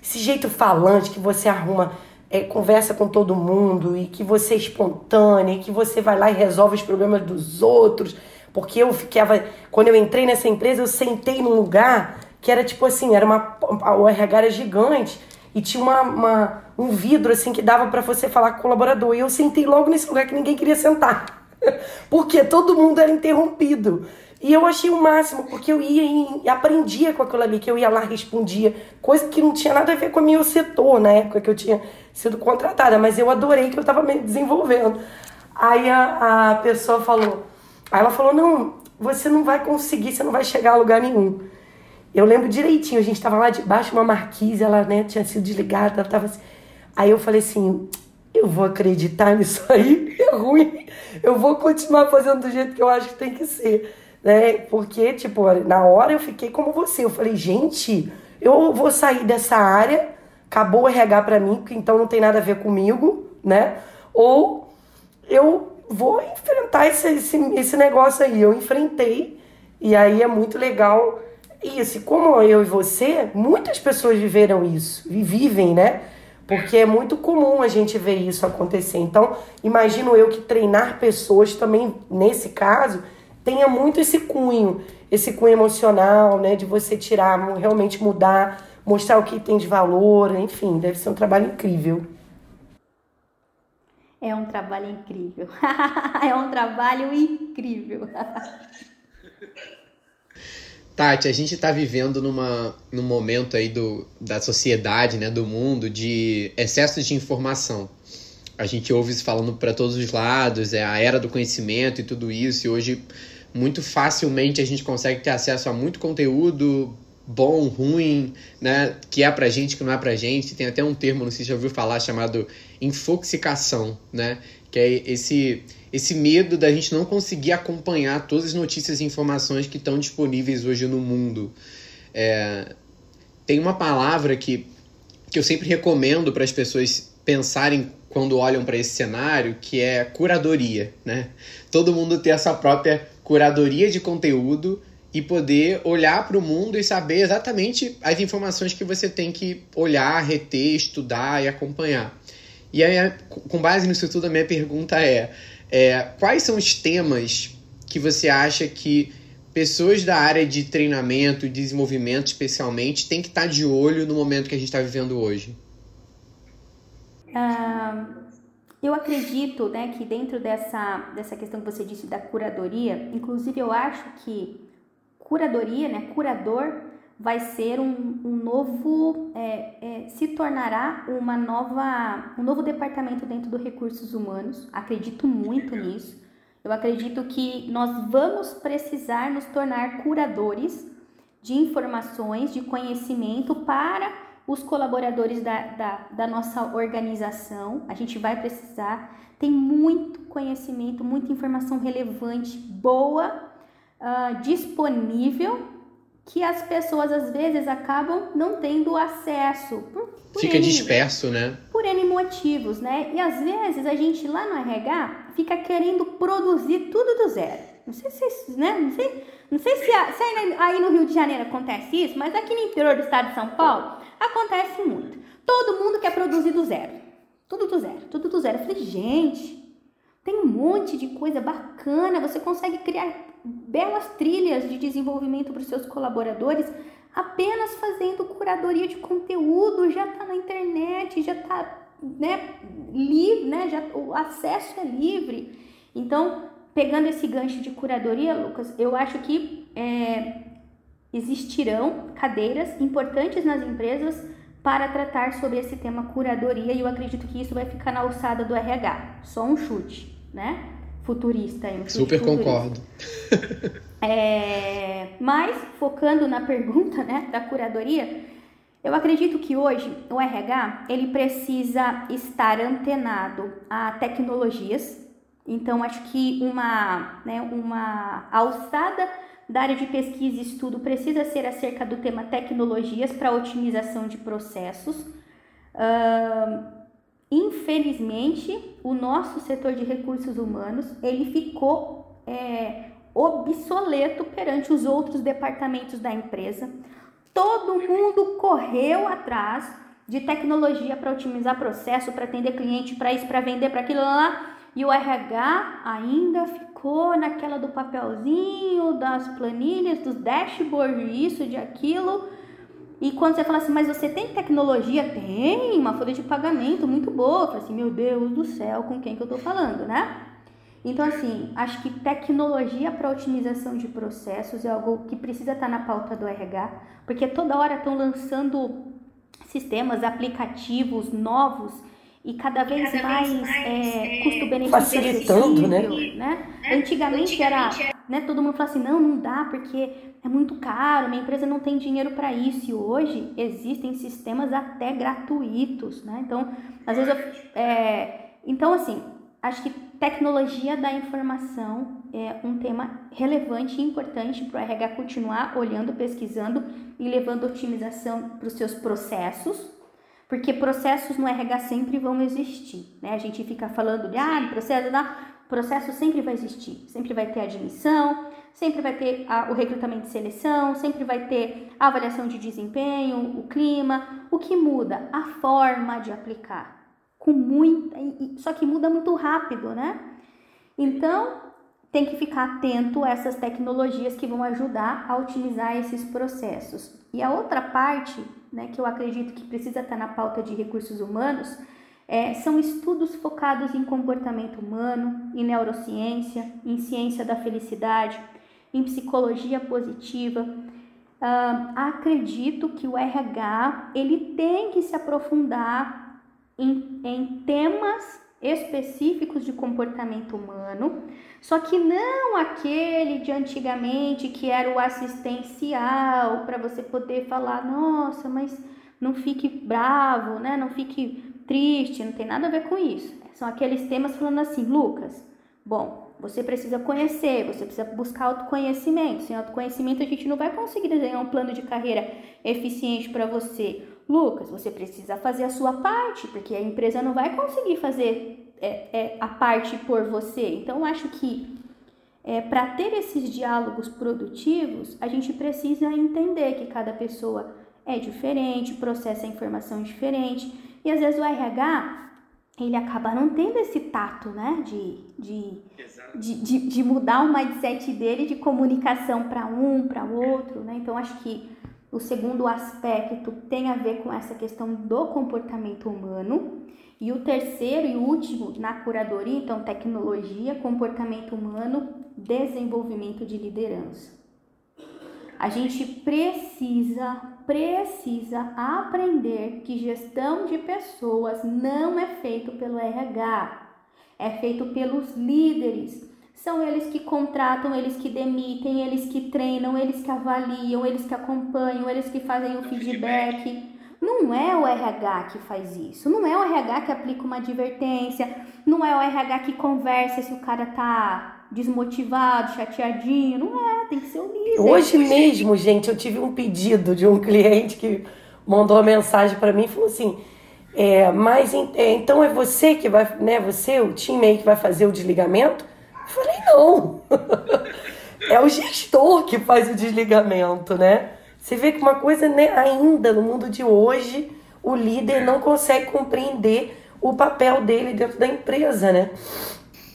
esse jeito falante que você arruma, é, conversa com todo mundo e que você é espontânea, e que você vai lá e resolve os problemas dos outros porque eu ficava. Quando eu entrei nessa empresa, eu sentei num lugar que era tipo assim: era uma. O RH era gigante e tinha uma, uma um vidro assim que dava para você falar com o colaborador. E eu sentei logo nesse lugar que ninguém queria sentar. porque todo mundo era interrompido. E eu achei o máximo, porque eu ia e aprendia com aquilo ali, que eu ia lá, respondia, coisa que não tinha nada a ver com o meu setor na época que eu tinha sido contratada, mas eu adorei que eu estava me desenvolvendo. Aí a, a pessoa falou: Aí ela falou: não, você não vai conseguir, você não vai chegar a lugar nenhum. Eu lembro direitinho, a gente estava lá debaixo de uma marquise, ela né, tinha sido desligada, ela tava assim. Aí eu falei assim: eu vou acreditar nisso aí, é ruim, eu vou continuar fazendo do jeito que eu acho que tem que ser. Né? Porque, tipo, na hora eu fiquei como você. Eu falei, gente, eu vou sair dessa área, acabou o RH para mim, porque então não tem nada a ver comigo, né? Ou eu vou enfrentar esse, esse, esse negócio aí. Eu enfrentei, e aí é muito legal isso. Como eu e você, muitas pessoas viveram isso, e vivem, né? Porque é muito comum a gente ver isso acontecer. Então, imagino eu que treinar pessoas também, nesse caso, tenha muito esse cunho, esse cunho emocional, né? De você tirar, realmente mudar, mostrar o que tem de valor, enfim, deve ser um trabalho incrível. É um trabalho incrível. é um trabalho incrível. Tati, a gente está vivendo numa, num momento aí do, da sociedade, né, do mundo, de excesso de informação. A gente ouve isso falando para todos os lados, é a era do conhecimento e tudo isso, e hoje muito facilmente a gente consegue ter acesso a muito conteúdo bom, ruim, né? Que é pra gente, que não é pra gente. Tem até um termo, não sei se já ouviu falar, chamado infoxicação, né? Que é esse, esse medo da gente não conseguir acompanhar todas as notícias e informações que estão disponíveis hoje no mundo. É, tem uma palavra que, que eu sempre recomendo para as pessoas pensarem quando olham para esse cenário, que é curadoria, né? Todo mundo ter a sua própria curadoria de conteúdo e poder olhar para o mundo e saber exatamente as informações que você tem que olhar, reter, estudar e acompanhar. E aí, com base nisso tudo, a minha pergunta é, é quais são os temas que você acha que pessoas da área de treinamento e desenvolvimento, especialmente, têm que estar de olho no momento que a gente está vivendo hoje? Eu acredito né, que dentro dessa, dessa questão que você disse da curadoria, inclusive eu acho que curadoria, né, curador, vai ser um, um novo, é, é, se tornará uma nova, um novo departamento dentro do recursos humanos. Acredito muito nisso. Eu acredito que nós vamos precisar nos tornar curadores de informações, de conhecimento para os colaboradores da, da, da, nossa organização. A gente vai precisar. Tem muito conhecimento, muita informação relevante, boa, uh, disponível, que as pessoas às vezes acabam não tendo acesso. Por, por Fica N, disperso, né? Por N motivos, né? E às vezes a gente lá no RH fica querendo produzir tudo do zero. Não sei se, né? Não sei, não sei se, se aí no Rio de Janeiro acontece isso, mas aqui no interior do estado de São Paulo acontece muito. Todo mundo quer produzir do zero. Tudo do zero, tudo do zero. Eu falei, gente, tem um monte de coisa bacana. Você consegue criar belas trilhas de desenvolvimento para os seus colaboradores apenas fazendo curadoria de conteúdo. Já está na internet, já está né, livre, né, já, o acesso é livre. Então, pegando esse gancho de curadoria, Lucas, eu acho que é, existirão cadeiras importantes nas empresas para tratar sobre esse tema curadoria e eu acredito que isso vai ficar na alçada do RH. Só um chute, né? Futurista. Um chute Super concordo. é, mas, focando na pergunta né, da curadoria, eu acredito que hoje o RH ele precisa estar antenado a tecnologias. Então, acho que uma, né, uma alçada da área de pesquisa e estudo precisa ser acerca do tema tecnologias para otimização de processos. Uh, infelizmente, o nosso setor de recursos humanos ele ficou é, obsoleto perante os outros departamentos da empresa. Todo mundo correu atrás de tecnologia para otimizar processo, para atender cliente, para isso, para vender, para aquilo lá. E o RH ainda ficou naquela do papelzinho, das planilhas, dos dashboards, isso, de aquilo. E quando você fala assim, mas você tem tecnologia? Tem, uma folha de pagamento muito boa. Eu falo assim, meu Deus do céu, com quem que eu tô falando, né? Então, assim, acho que tecnologia para otimização de processos é algo que precisa estar tá na pauta do RH, porque toda hora estão lançando sistemas, aplicativos novos e cada vez cada mais, mais é, é, custo-benefício facilitando, né? né? Antigamente, Antigamente era, né, todo mundo falava assim, não, não dá porque é muito caro, minha empresa não tem dinheiro para isso. E hoje existem sistemas até gratuitos, né? Então, às vezes eu, é, então assim, acho que tecnologia da informação é um tema relevante e importante para o RH continuar olhando, pesquisando e levando otimização para os seus processos, porque processos no RH sempre vão existir, né? A gente fica falando de, ah, processo, não, processo sempre vai existir, sempre vai ter admissão, sempre vai ter a, o recrutamento e seleção, sempre vai ter a avaliação de desempenho, o clima, o que muda? A forma de aplicar, com muita, só que muda muito rápido, né? Então, tem que ficar atento a essas tecnologias que vão ajudar a otimizar esses processos. E a outra parte, né, que eu acredito que precisa estar na pauta de recursos humanos, é, são estudos focados em comportamento humano, em neurociência, em ciência da felicidade, em psicologia positiva. Uh, acredito que o RH ele tem que se aprofundar em, em temas específicos de comportamento humano, só que não aquele de antigamente que era o assistencial para você poder falar, nossa, mas não fique bravo, né? Não fique triste, não tem nada a ver com isso. São aqueles temas falando assim, Lucas, bom, você precisa conhecer, você precisa buscar autoconhecimento. Sem autoconhecimento a gente não vai conseguir desenhar um plano de carreira eficiente para você. Lucas, você precisa fazer a sua parte, porque a empresa não vai conseguir fazer é, é, a parte por você. Então, acho que é, para ter esses diálogos produtivos, a gente precisa entender que cada pessoa é diferente, processa a informação diferente, e às vezes o RH ele acaba não tendo esse tato, né, de, de, de, de, de mudar o mindset dele de comunicação para um, para outro, né? Então, acho que o segundo aspecto tem a ver com essa questão do comportamento humano. E o terceiro e último, na curadoria, então, tecnologia, comportamento humano, desenvolvimento de liderança. A gente precisa, precisa aprender que gestão de pessoas não é feito pelo RH, é feito pelos líderes. São eles que contratam, eles que demitem, eles que treinam, eles que avaliam, eles que acompanham, eles que fazem o feedback. Não é o RH que faz isso. Não é o RH que aplica uma advertência. Não é o RH que conversa se o cara tá desmotivado, chateadinho. Não é, tem que ser o líder. Hoje mesmo, gente, eu tive um pedido de um cliente que mandou uma mensagem para mim e falou assim: é, mas é, então é você que vai, né? Você, o time aí que vai fazer o desligamento? Eu falei, não. é o gestor que faz o desligamento, né? Você vê que uma coisa, né, ainda no mundo de hoje, o líder não consegue compreender o papel dele dentro da empresa, né?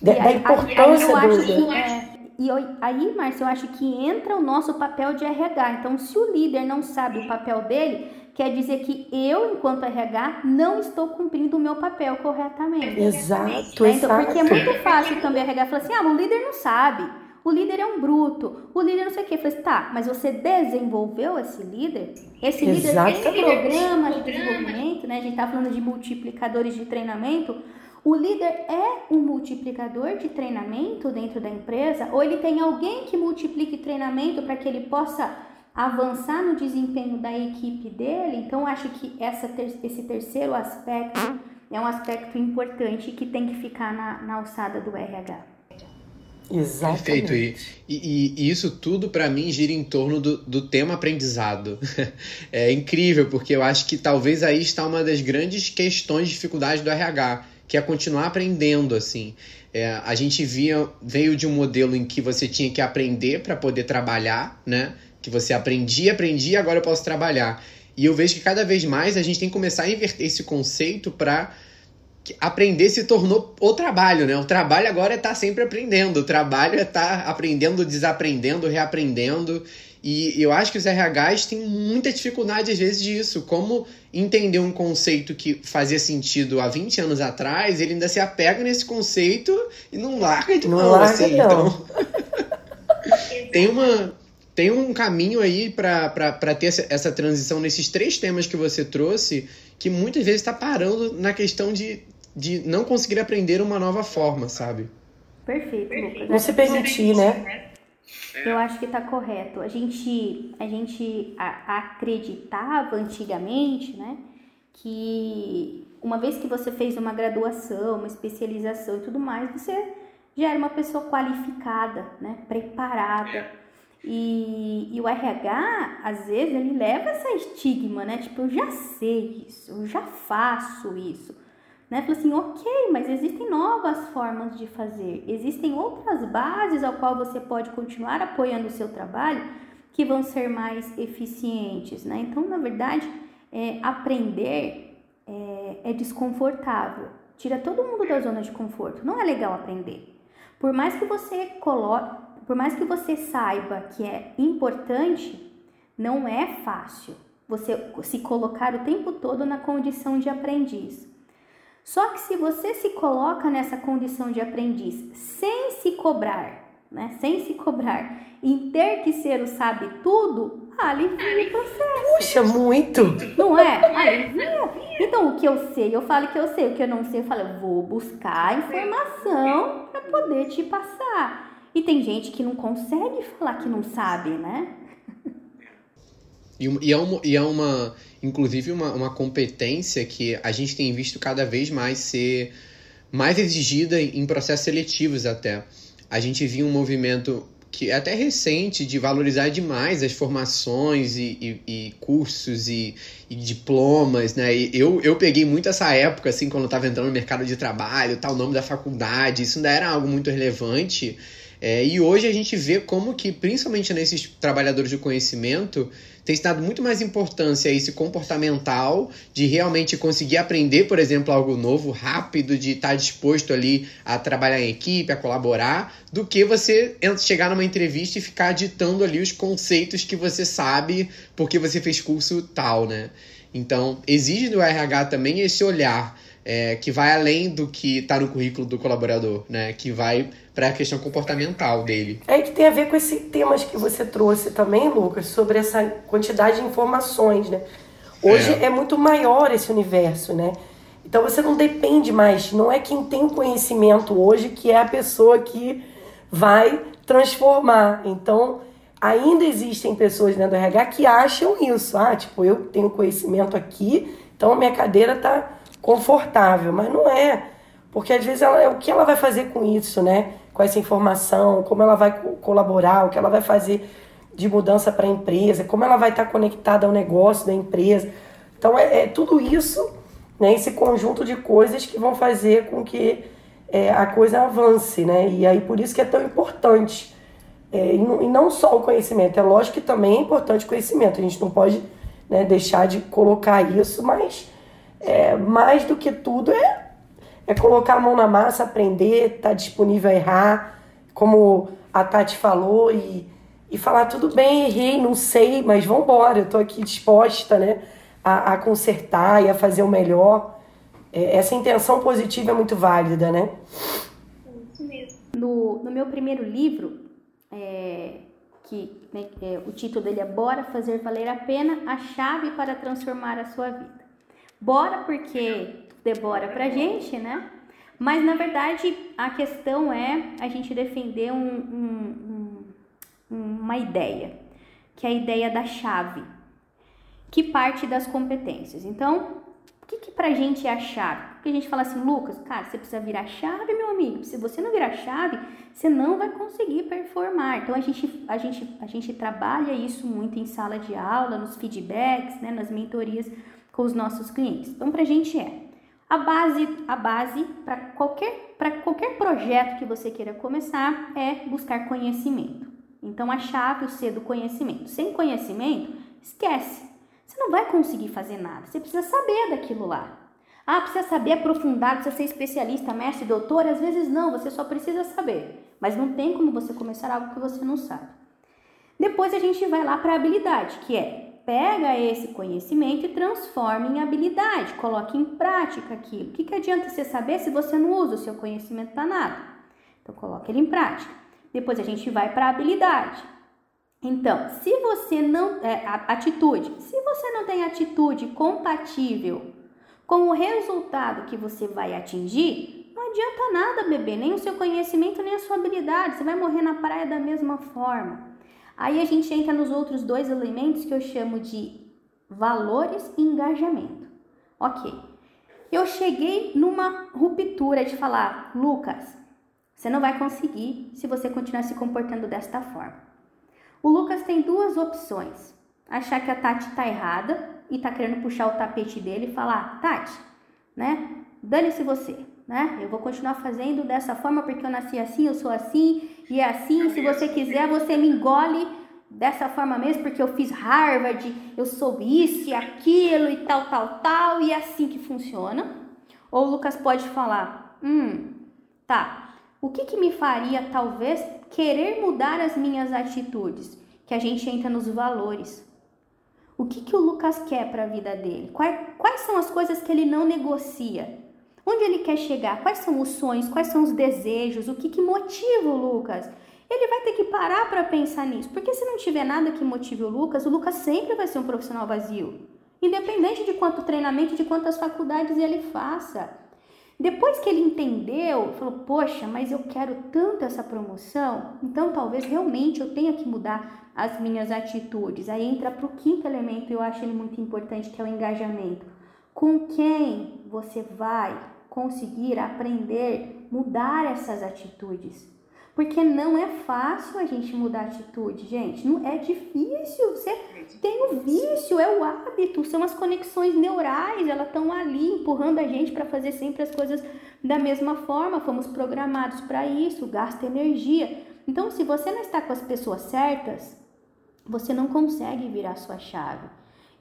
Da, aí, da importância aí, do. Que, é, e aí, Márcia, eu acho que entra o nosso papel de RH. Então, se o líder não sabe o papel dele, quer dizer que eu, enquanto RH, não estou cumprindo o meu papel corretamente. Exato, né? então, exato. Porque é muito fácil também o RH falar assim: ah, o líder não sabe o líder é um bruto, o líder não sei o quê. Eu falei assim, tá, mas você desenvolveu esse líder? Esse líder Exatamente. tem programa de desenvolvimento, né? A gente tá falando de multiplicadores de treinamento. O líder é um multiplicador de treinamento dentro da empresa? Ou ele tem alguém que multiplique treinamento para que ele possa avançar no desempenho da equipe dele? Então, acho que essa ter esse terceiro aspecto é um aspecto importante que tem que ficar na, na alçada do RH. Exatamente. Perfeito. E, e, e isso tudo, para mim, gira em torno do, do tema aprendizado. é incrível, porque eu acho que talvez aí está uma das grandes questões, dificuldades do RH, que é continuar aprendendo, assim. É, a gente via, veio de um modelo em que você tinha que aprender para poder trabalhar, né? Que você aprendia, aprendia, agora eu posso trabalhar. E eu vejo que cada vez mais a gente tem que começar a inverter esse conceito para aprender se tornou o trabalho, né? O trabalho agora é estar tá sempre aprendendo. O trabalho é estar tá aprendendo, desaprendendo, reaprendendo. E eu acho que os RHs têm muita dificuldade, às vezes, disso. Como entender um conceito que fazia sentido há 20 anos atrás, ele ainda se apega nesse conceito e não larga de não mão, larga, assim. Não. Então, tem uma tem um caminho aí para ter essa, essa transição nesses três temas que você trouxe, que muitas vezes está parando na questão de de não conseguir aprender uma nova forma, sabe? Perfeito, Lucas. Não se permitir, né? Eu acho que está correto. A gente, a gente acreditava antigamente, né, que uma vez que você fez uma graduação, uma especialização e tudo mais, você já era uma pessoa qualificada, né, preparada. E, e o RH, às vezes, ele leva essa estigma, né? Tipo, eu já sei isso, eu já faço isso. Né? Falei assim, ok, mas existem novas formas de fazer, existem outras bases ao qual você pode continuar apoiando o seu trabalho que vão ser mais eficientes, né? Então, na verdade, é, aprender é, é desconfortável, tira todo mundo da zona de conforto. Não é legal aprender. Por mais que você coloque, por mais que você saiba que é importante, não é fácil você se colocar o tempo todo na condição de aprendiz. Só que se você se coloca nessa condição de aprendiz sem se cobrar, né? Sem se cobrar, em ter que ser o sabe tudo, alivia o processo. Puxa, muito! Não é? Alivia. Então, o que eu sei, eu falo que eu sei. O que eu não sei, eu falo, eu vou buscar informação para poder te passar. E tem gente que não consegue falar que não sabe, né? E, e, é, uma, e é uma inclusive uma, uma competência que a gente tem visto cada vez mais ser mais exigida em processos seletivos até. A gente viu um movimento que é até recente de valorizar demais as formações e, e, e cursos e, e, diplomas, né? E eu, eu peguei muito essa época, assim, quando eu estava entrando no mercado de trabalho, tal, nome da faculdade, isso ainda era algo muito relevante. É, e hoje a gente vê como que, principalmente nesses trabalhadores de conhecimento, tem se dado muito mais importância a esse comportamental, de realmente conseguir aprender, por exemplo, algo novo, rápido, de estar disposto ali a trabalhar em equipe, a colaborar, do que você chegar numa entrevista e ficar ditando ali os conceitos que você sabe porque você fez curso tal, né? Então, exige do RH também esse olhar é, que vai além do que está no currículo do colaborador, né? Que vai para a questão comportamental dele. É que tem a ver com esse temas que você trouxe também, Lucas, sobre essa quantidade de informações, né? Hoje é, é muito maior esse universo, né? Então você não depende mais, não é quem tem conhecimento hoje que é a pessoa que vai transformar. Então, ainda existem pessoas dentro do RH que acham isso. Ah, tipo, eu tenho conhecimento aqui, então a minha cadeira tá confortável. Mas não é. Porque às vezes ela, o que ela vai fazer com isso, né? Com essa informação, como ela vai colaborar, o que ela vai fazer de mudança para a empresa, como ela vai estar conectada ao negócio da empresa. Então é, é, tudo isso, né, esse conjunto de coisas que vão fazer com que é, a coisa avance, né? E aí por isso que é tão importante. É, e, não, e, não, só o conhecimento, é lógico que também é importante o conhecimento, a gente não pode né, deixar de colocar isso, mas é, mais do que tudo é, é colocar a mão na massa, aprender, estar tá disponível a errar, como a Tati falou, e e falar tudo bem, errei, não sei, mas vamos embora, eu estou aqui disposta, né, a, a, consertar e a fazer o melhor. É, essa intenção positiva é muito válida, né? No, no meu primeiro livro, é, que né, é, o título dele é Bora Fazer Valer a Pena, a chave para transformar a sua vida. Bora porque debora pra gente, né? Mas na verdade a questão é a gente defender um, um uma ideia, que é a ideia da chave, que parte das competências. Então, o que, que pra gente é a chave? Porque a gente fala assim, Lucas, cara, você precisa virar chave, meu amigo. Se você não virar chave, você não vai conseguir performar. Então a gente, a gente, a gente trabalha isso muito em sala de aula, nos feedbacks, né, nas mentorias com os nossos clientes. Então, pra gente é a base, a base para qualquer, qualquer projeto que você queira começar é buscar conhecimento. Então a chave, o C do conhecimento. Sem conhecimento, esquece. Você não vai conseguir fazer nada. Você precisa saber daquilo lá. Ah, precisa saber aprofundar, precisa ser especialista, mestre, doutor? Às vezes não, você só precisa saber. Mas não tem como você começar algo que você não sabe. Depois a gente vai lá para a habilidade, que é pega esse conhecimento e transforma em habilidade, coloque em prática aquilo. O que, que adianta você saber se você não usa o seu conhecimento para nada? Então coloque ele em prática. Depois a gente vai para habilidade. Então, se você não é, atitude, se você não tem atitude compatível com o resultado que você vai atingir, não adianta nada, bebê, nem o seu conhecimento, nem a sua habilidade. Você vai morrer na praia da mesma forma. Aí a gente entra nos outros dois elementos que eu chamo de valores e engajamento. Ok. Eu cheguei numa ruptura de falar, Lucas, você não vai conseguir se você continuar se comportando desta forma. O Lucas tem duas opções: achar que a Tati tá errada e tá querendo puxar o tapete dele e falar: Tati, né? Dane-se você, né? Eu vou continuar fazendo dessa forma porque eu nasci assim, eu sou assim e é assim. Se você quiser, você me engole dessa forma mesmo porque eu fiz Harvard, eu sou isso e aquilo e tal, tal, tal e é assim que funciona. Ou o Lucas pode falar: Hum, tá, o que, que me faria talvez querer mudar as minhas atitudes? Que a gente entra nos valores. O que, que o Lucas quer para a vida dele? Quais, quais são as coisas que ele não negocia? Onde ele quer chegar? Quais são os sonhos? Quais são os desejos? O que, que motiva o Lucas? Ele vai ter que parar para pensar nisso, porque se não tiver nada que motive o Lucas, o Lucas sempre vai ser um profissional vazio, independente de quanto treinamento, de quantas faculdades ele faça. Depois que ele entendeu, falou: Poxa, mas eu quero tanto essa promoção, então talvez realmente eu tenha que mudar as minhas atitudes. Aí entra para o quinto elemento, eu acho ele muito importante, que é o engajamento. Com quem você vai conseguir aprender mudar essas atitudes? Porque não é fácil a gente mudar atitude, gente. Não é difícil. Você tem o vício, é o hábito, são as conexões neurais, elas estão ali empurrando a gente para fazer sempre as coisas da mesma forma. Fomos programados para isso, gasta energia. Então, se você não está com as pessoas certas, você não consegue virar sua chave.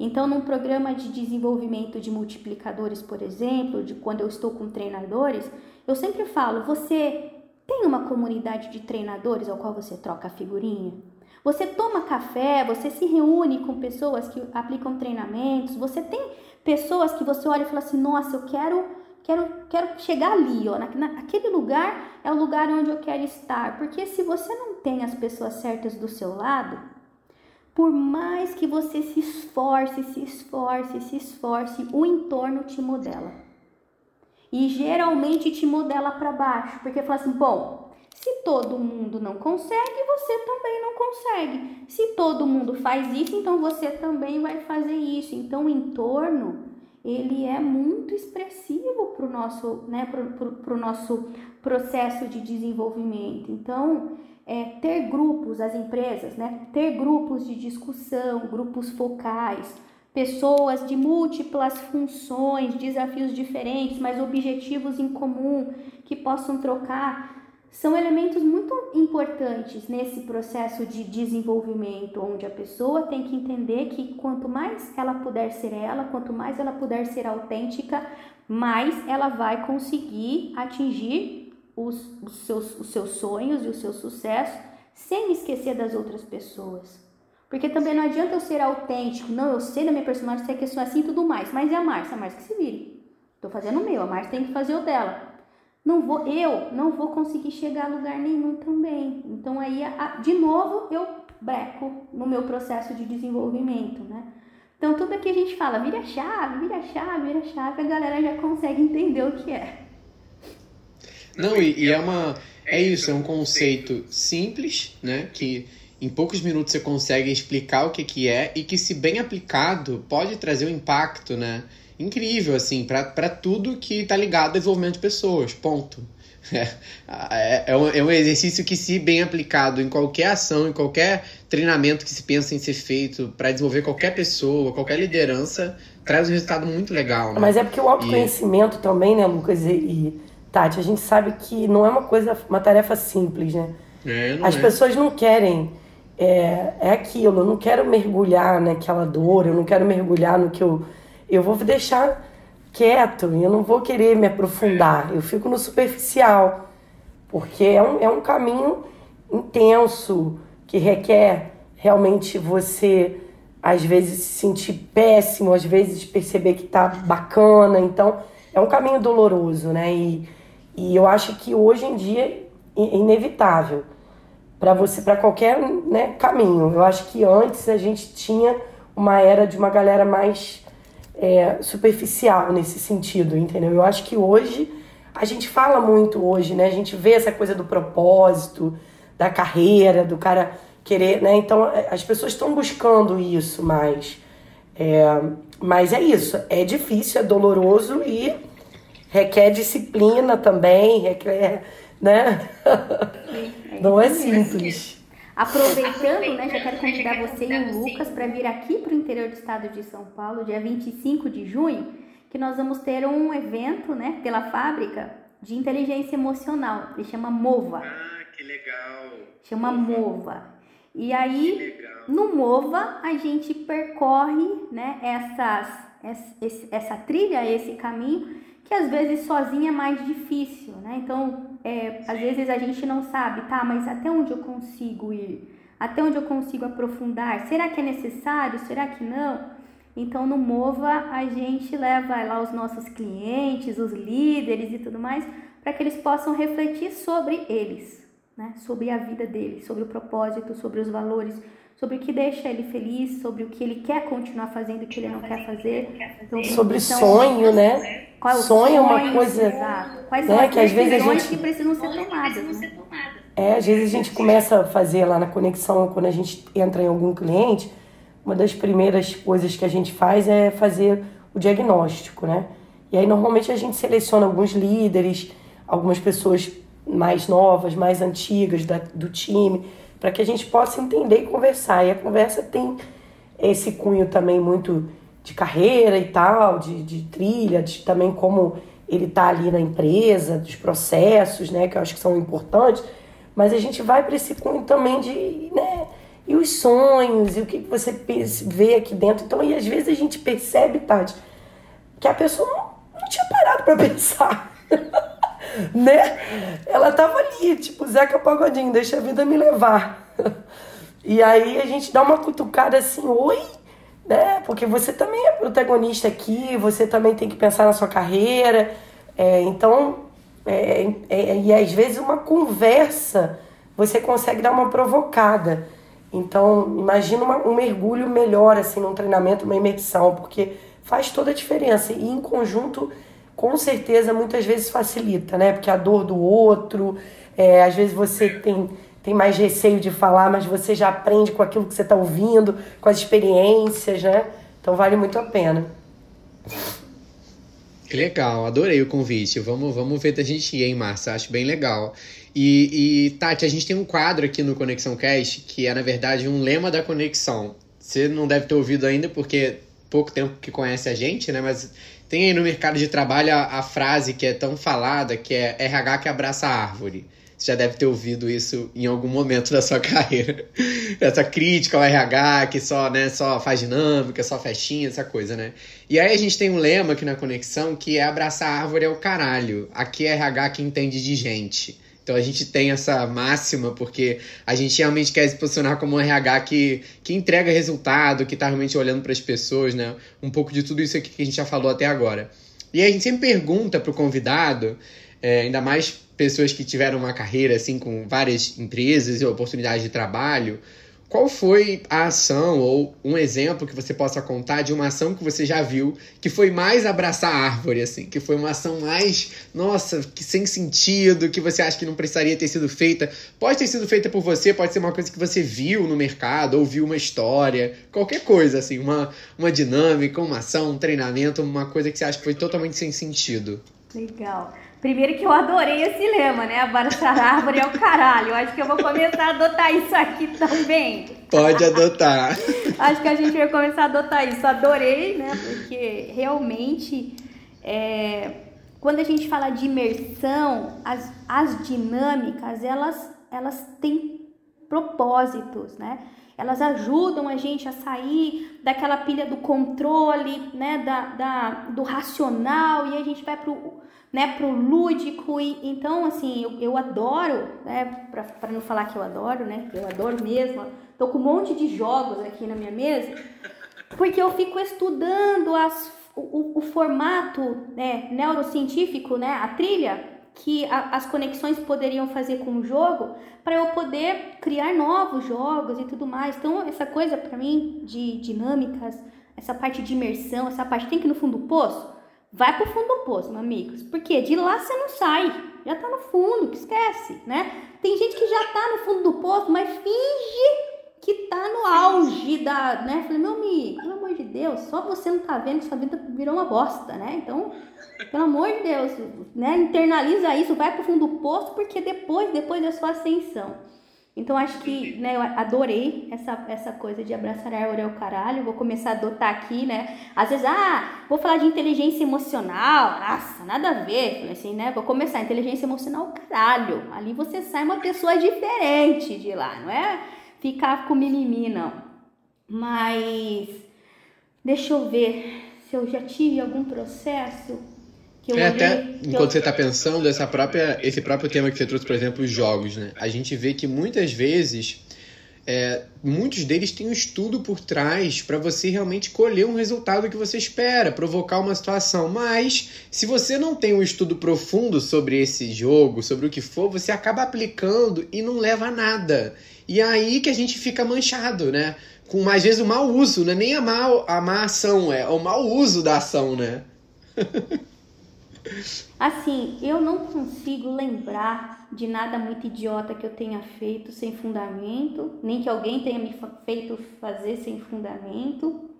Então, num programa de desenvolvimento de multiplicadores, por exemplo, de quando eu estou com treinadores, eu sempre falo: você tem uma comunidade de treinadores ao qual você troca figurinha? Você toma café, você se reúne com pessoas que aplicam treinamentos, você tem pessoas que você olha e fala assim: "Nossa, eu quero quero quero chegar ali, ó, na, naquele lugar é o lugar onde eu quero estar". Porque se você não tem as pessoas certas do seu lado, por mais que você se esforce, se esforce, se esforce, o entorno te modela e geralmente te modela para baixo, porque fala assim, bom, Se todo mundo não consegue, você também não consegue. Se todo mundo faz isso, então você também vai fazer isso. Então o entorno ele é muito expressivo para o nosso, né, pro, pro, nosso processo de desenvolvimento. Então, é, ter grupos, as empresas, né, ter grupos de discussão, grupos focais, pessoas de múltiplas funções, desafios diferentes, mas objetivos em comum, que possam trocar são elementos muito importantes nesse processo de desenvolvimento, onde a pessoa tem que entender que quanto mais ela puder ser ela, quanto mais ela puder ser autêntica, mais ela vai conseguir atingir os, os, seus, os seus sonhos e o seu sucesso sem esquecer das outras pessoas. Porque também não adianta eu ser autêntico, não, eu sei da minha personagem, sei que eu sou assim e tudo mais, mas é a Márcia, a Márcia que se vire. Tô fazendo o meu, a Márcia tem que fazer o dela não vou, eu não vou conseguir chegar a lugar nenhum também. Então aí, de novo, eu breco no meu processo de desenvolvimento, né? Então tudo aqui a gente fala, vira a chave, vira a chave, vira a chave, a galera já consegue entender o que é. Não, e, e é uma. É isso, é um conceito simples, né? Que em poucos minutos você consegue explicar o que, que é e que, se bem aplicado, pode trazer um impacto, né? incrível, assim, para tudo que tá ligado ao desenvolvimento de pessoas, ponto. É, é, é, um, é um exercício que, se bem aplicado em qualquer ação, em qualquer treinamento que se pensa em ser feito para desenvolver qualquer pessoa, qualquer liderança, traz um resultado muito legal. Né? Mas é porque o autoconhecimento e... também, né, Lucas e, e, Tati, a gente sabe que não é uma coisa, uma tarefa simples, né? É, As é. pessoas não querem. É, é aquilo, eu não quero mergulhar naquela dor, eu não quero mergulhar no que eu eu vou deixar quieto, eu não vou querer me aprofundar, eu fico no superficial, porque é um, é um caminho intenso que requer realmente você, às vezes, se sentir péssimo, às vezes perceber que tá bacana, então é um caminho doloroso, né? E, e eu acho que hoje em dia é inevitável para você, para qualquer né, caminho. Eu acho que antes a gente tinha uma era de uma galera mais é, superficial nesse sentido, entendeu? Eu acho que hoje a gente fala muito hoje, né? A gente vê essa coisa do propósito, da carreira, do cara querer, né? Então é, as pessoas estão buscando isso mais. É, mas é isso, é difícil, é doloroso e requer disciplina também, requer, né? Não é simples. Aproveitando, né, já quero convidar você e o Lucas para vir aqui para o interior do estado de São Paulo, dia 25 de junho, que nós vamos ter um evento, né, pela fábrica de inteligência emocional. Ele chama MOVA. Ah, que legal. Chama MOVA. E aí, no MOVA, a gente percorre, né, essas, essa trilha, esse caminho, que às vezes sozinha é mais difícil, né? Então, é, às vezes a gente não sabe, tá, mas até onde eu consigo ir? Até onde eu consigo aprofundar? Será que é necessário? Será que não? Então, no Mova, a gente leva lá os nossos clientes, os líderes e tudo mais, para que eles possam refletir sobre eles, né? sobre a vida deles, sobre o propósito, sobre os valores, sobre o que deixa ele feliz, sobre o que ele quer continuar fazendo e o que ele não quer fazer. Então, sobre então, sonho, né? Qual sonho é uma coisa Quais né, que às vezes a gente que precisam ser tomadas, né? É, às vezes a gente começa a fazer lá na conexão, quando a gente entra em algum cliente, uma das primeiras coisas que a gente faz é fazer o diagnóstico, né? E aí normalmente a gente seleciona alguns líderes, algumas pessoas mais novas, mais antigas da, do time, para que a gente possa entender e conversar. E a conversa tem esse cunho também muito de carreira e tal, de, de trilha, de também como ele está ali na empresa, dos processos, né, que eu acho que são importantes, mas a gente vai para esse cunho também de, né, e os sonhos, e o que você vê aqui dentro. Então, e às vezes a gente percebe, Tati, que a pessoa não, não tinha parado para pensar. né? Ela tava ali, tipo, Zeca Pagodinho, deixa a vida me levar. e aí a gente dá uma cutucada assim, oi? Né? Porque você também é protagonista aqui, você também tem que pensar na sua carreira. É, então, é, é, e às vezes uma conversa você consegue dar uma provocada. Então, imagina uma, um mergulho melhor, assim, num treinamento, uma imersão, porque faz toda a diferença. E em conjunto com certeza muitas vezes facilita, né? Porque a dor do outro, é, às vezes você tem, tem mais receio de falar, mas você já aprende com aquilo que você está ouvindo, com as experiências, né? Então vale muito a pena. Que legal, adorei o convite. Vamos, vamos ver da gente ir, hein, Márcia? Acho bem legal. E, e, Tati, a gente tem um quadro aqui no Conexão Cast que é, na verdade, um lema da conexão. Você não deve ter ouvido ainda, porque pouco tempo que conhece a gente, né? Mas tem aí no mercado de trabalho a, a frase que é tão falada, que é RH que abraça a árvore. Você já deve ter ouvido isso em algum momento da sua carreira. essa crítica ao RH que só, né, só faz dinâmica, só festinha, essa coisa, né? E aí a gente tem um lema aqui na conexão que é abraçar a árvore é o caralho. Aqui é RH que entende de gente. Então a gente tem essa máxima porque a gente realmente quer se posicionar como um RH que, que entrega resultado, que está realmente olhando para as pessoas, né? Um pouco de tudo isso aqui que a gente já falou até agora. E a gente sempre pergunta para o convidado, é, ainda mais pessoas que tiveram uma carreira assim com várias empresas e oportunidades de trabalho, qual foi a ação ou um exemplo que você possa contar de uma ação que você já viu que foi mais abraçar a árvore, assim, que foi uma ação mais, nossa, que sem sentido, que você acha que não precisaria ter sido feita? Pode ter sido feita por você, pode ser uma coisa que você viu no mercado, ou viu uma história, qualquer coisa, assim, uma, uma dinâmica, uma ação, um treinamento, uma coisa que você acha que foi totalmente sem sentido. Legal. Primeiro que eu adorei esse lema, né? Abraçar a árvore é o caralho. Eu acho que eu vou começar a adotar isso aqui também. Pode adotar. acho que a gente vai começar a adotar isso. Adorei, né? Porque realmente, é... quando a gente fala de imersão, as, as dinâmicas, elas, elas têm propósitos, né? Elas ajudam a gente a sair daquela pilha do controle, né? Da, da, do racional e a gente vai pro né, pro lúdico e então assim, eu, eu adoro, né, para não falar que eu adoro, né, eu adoro mesmo. Tô com um monte de jogos aqui na minha mesa, porque eu fico estudando as, o, o formato né, neurocientífico, né, a trilha que a, as conexões poderiam fazer com o jogo para eu poder criar novos jogos e tudo mais. Então, essa coisa para mim de dinâmicas, essa parte de imersão, essa parte tem que ir no fundo do poço, Vai pro fundo do poço, meus amigos. Porque de lá você não sai. Já tá no fundo, que esquece, né? Tem gente que já tá no fundo do poço, mas finge que tá no auge da, né? Falei, meu amigo, pelo amor de Deus, só você não tá vendo que sua vida virou uma bosta, né? Então, pelo amor de Deus, né? Internaliza isso, vai pro fundo do poço, porque depois, depois da sua ascensão. Então acho que, né, eu adorei essa, essa coisa de abraçar a árvore ao caralho. Vou começar a adotar aqui, né? Às vezes, ah, vou falar de inteligência emocional. Nossa, nada a ver. Falei assim, né? Vou começar inteligência emocional, caralho. Ali você sai uma pessoa diferente de lá, não é ficar com mimimi, não. Mas deixa eu ver se eu já tive algum processo é, até enquanto eu... você está pensando, essa própria, esse próprio tema que você trouxe, por exemplo, os jogos, né? A gente vê que muitas vezes é, muitos deles têm um estudo por trás para você realmente colher um resultado que você espera, provocar uma situação. Mas se você não tem um estudo profundo sobre esse jogo, sobre o que for, você acaba aplicando e não leva a nada. E é aí que a gente fica manchado, né? Com mais vezes o mau uso, não é nem a, mal, a má ação, é o mau uso da ação, né? Assim, eu não consigo lembrar de nada muito idiota que eu tenha feito sem fundamento, nem que alguém tenha me feito fazer sem fundamento.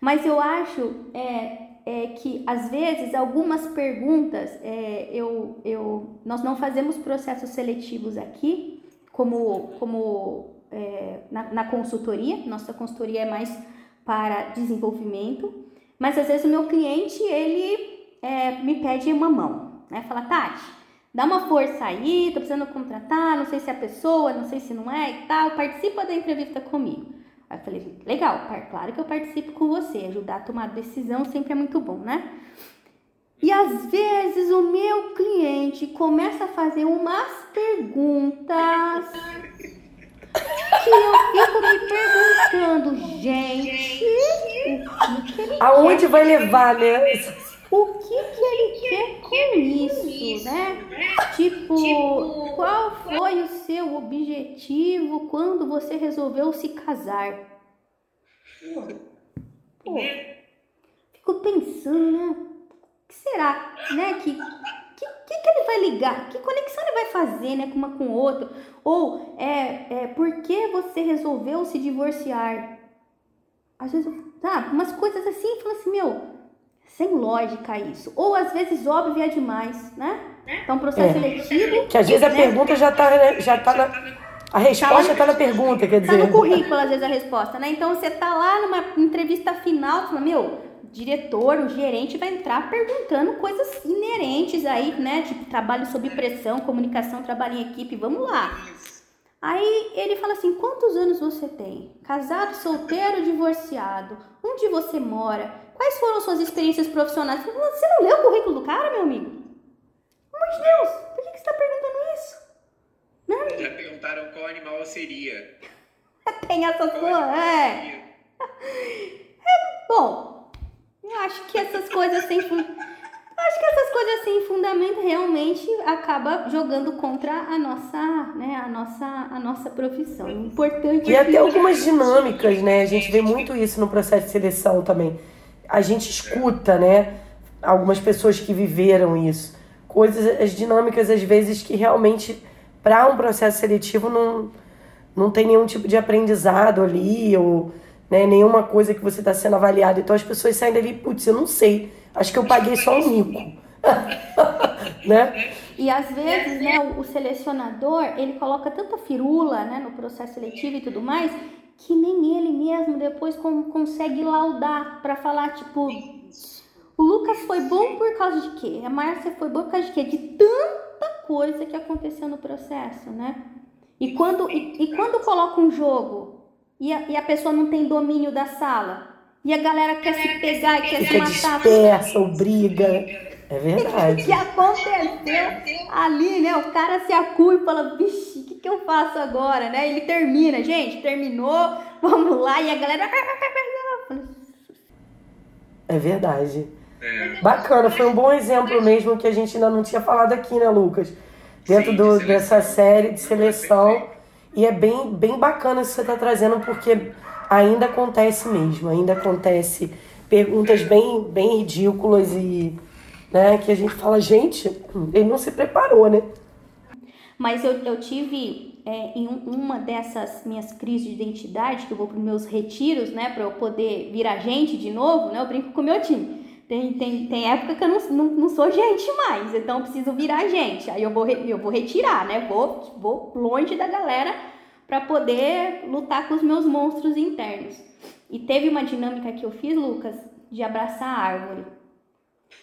Mas eu acho é, é que às vezes algumas perguntas é, eu, eu, nós não fazemos processos seletivos aqui, como, como é, na, na consultoria. Nossa consultoria é mais para desenvolvimento, mas às vezes o meu cliente ele é, me pede uma mão, né? Fala, Tati, dá uma força aí, tô precisando contratar, não sei se é a pessoa, não sei se não é e tal, participa da entrevista comigo. Aí eu falei, legal, claro que eu participo com você, ajudar a tomar decisão sempre é muito bom, né? E às vezes o meu cliente começa a fazer umas perguntas que eu fico me perguntando, gente, o que, que ele Aonde vai levar, né? o que, que ele quer com isso, né? Tipo, qual foi o seu objetivo quando você resolveu se casar? Pô, fico pensando, né? O que será, né, que que, que ele vai ligar? Que conexão ele vai fazer, né, com uma com outra? Ou é, é por que você resolveu se divorciar? Às vezes, sabe, umas coisas assim, fala assim, meu, sem lógica isso. Ou às vezes óbvio é demais, né? Então, processo é. seletivo. Que às vezes né? a pergunta já está né, já tá na. A resposta está na pergunta, quer dizer. Está no currículo, às vezes, a resposta, né? Então você está lá numa entrevista final, fala, meu, diretor, o gerente vai entrar perguntando coisas inerentes aí, né? Tipo, trabalho sob pressão, comunicação, trabalho em equipe, vamos lá. Aí ele fala assim: quantos anos você tem? Casado, solteiro, divorciado? Onde você mora? Quais foram suas experiências profissionais? Você não leu o currículo do cara, meu amigo? Pelo amor de Deus, por que, que você está perguntando isso? Né? Já perguntaram qual animal seria. Tem essa sua, é. é. Bom, eu acho que essas coisas sem acho que essas coisas sem fundamento realmente acaba jogando contra a nossa, né, a nossa, a nossa profissão. O importante e é até algumas dinâmicas, né? A gente vê muito isso no processo de seleção também. A gente escuta, né? Algumas pessoas que viveram isso, coisas, as dinâmicas às vezes que realmente para um processo seletivo não não tem nenhum tipo de aprendizado ali ou né, nenhuma coisa que você está sendo avaliado. Então as pessoas saem dali, putz, eu não sei Acho que eu paguei só um mico. né? E às vezes, né, o selecionador, ele coloca tanta firula, né, no processo seletivo e tudo mais, que nem ele mesmo depois consegue laudar para falar tipo, o Lucas foi bom por causa de quê? A Márcia foi boa por causa de quê? De tanta coisa que aconteceu no processo, né? E quando, e, e quando coloca um jogo e a, e a pessoa não tem domínio da sala, e a galera quer se pegar e quer se matar. dispersa ou briga. É verdade. O que aconteceu ali, né? O cara se acua e fala, vixe, o que, que eu faço agora, né? Ele termina, gente, terminou, vamos lá. E a galera... É verdade. É. Bacana, foi um bom exemplo mesmo que a gente ainda não tinha falado aqui, né, Lucas? Dentro Sim, do, de dessa série de seleção. E é bem, bem bacana isso que você está trazendo, porque ainda acontece mesmo, ainda acontece perguntas bem, bem ridículas e né, que a gente fala, gente, ele não se preparou, né? Mas eu, eu tive é, em uma dessas minhas crises de identidade, que eu vou para os meus retiros, né, para eu poder virar gente de novo, né, eu brinco com o meu time. Tem, tem, tem época que eu não, não, não sou gente mais, então eu preciso virar gente. Aí eu vou, eu vou retirar, né, vou, vou longe da galera para poder lutar com os meus monstros internos. E teve uma dinâmica que eu fiz, Lucas, de abraçar a árvore.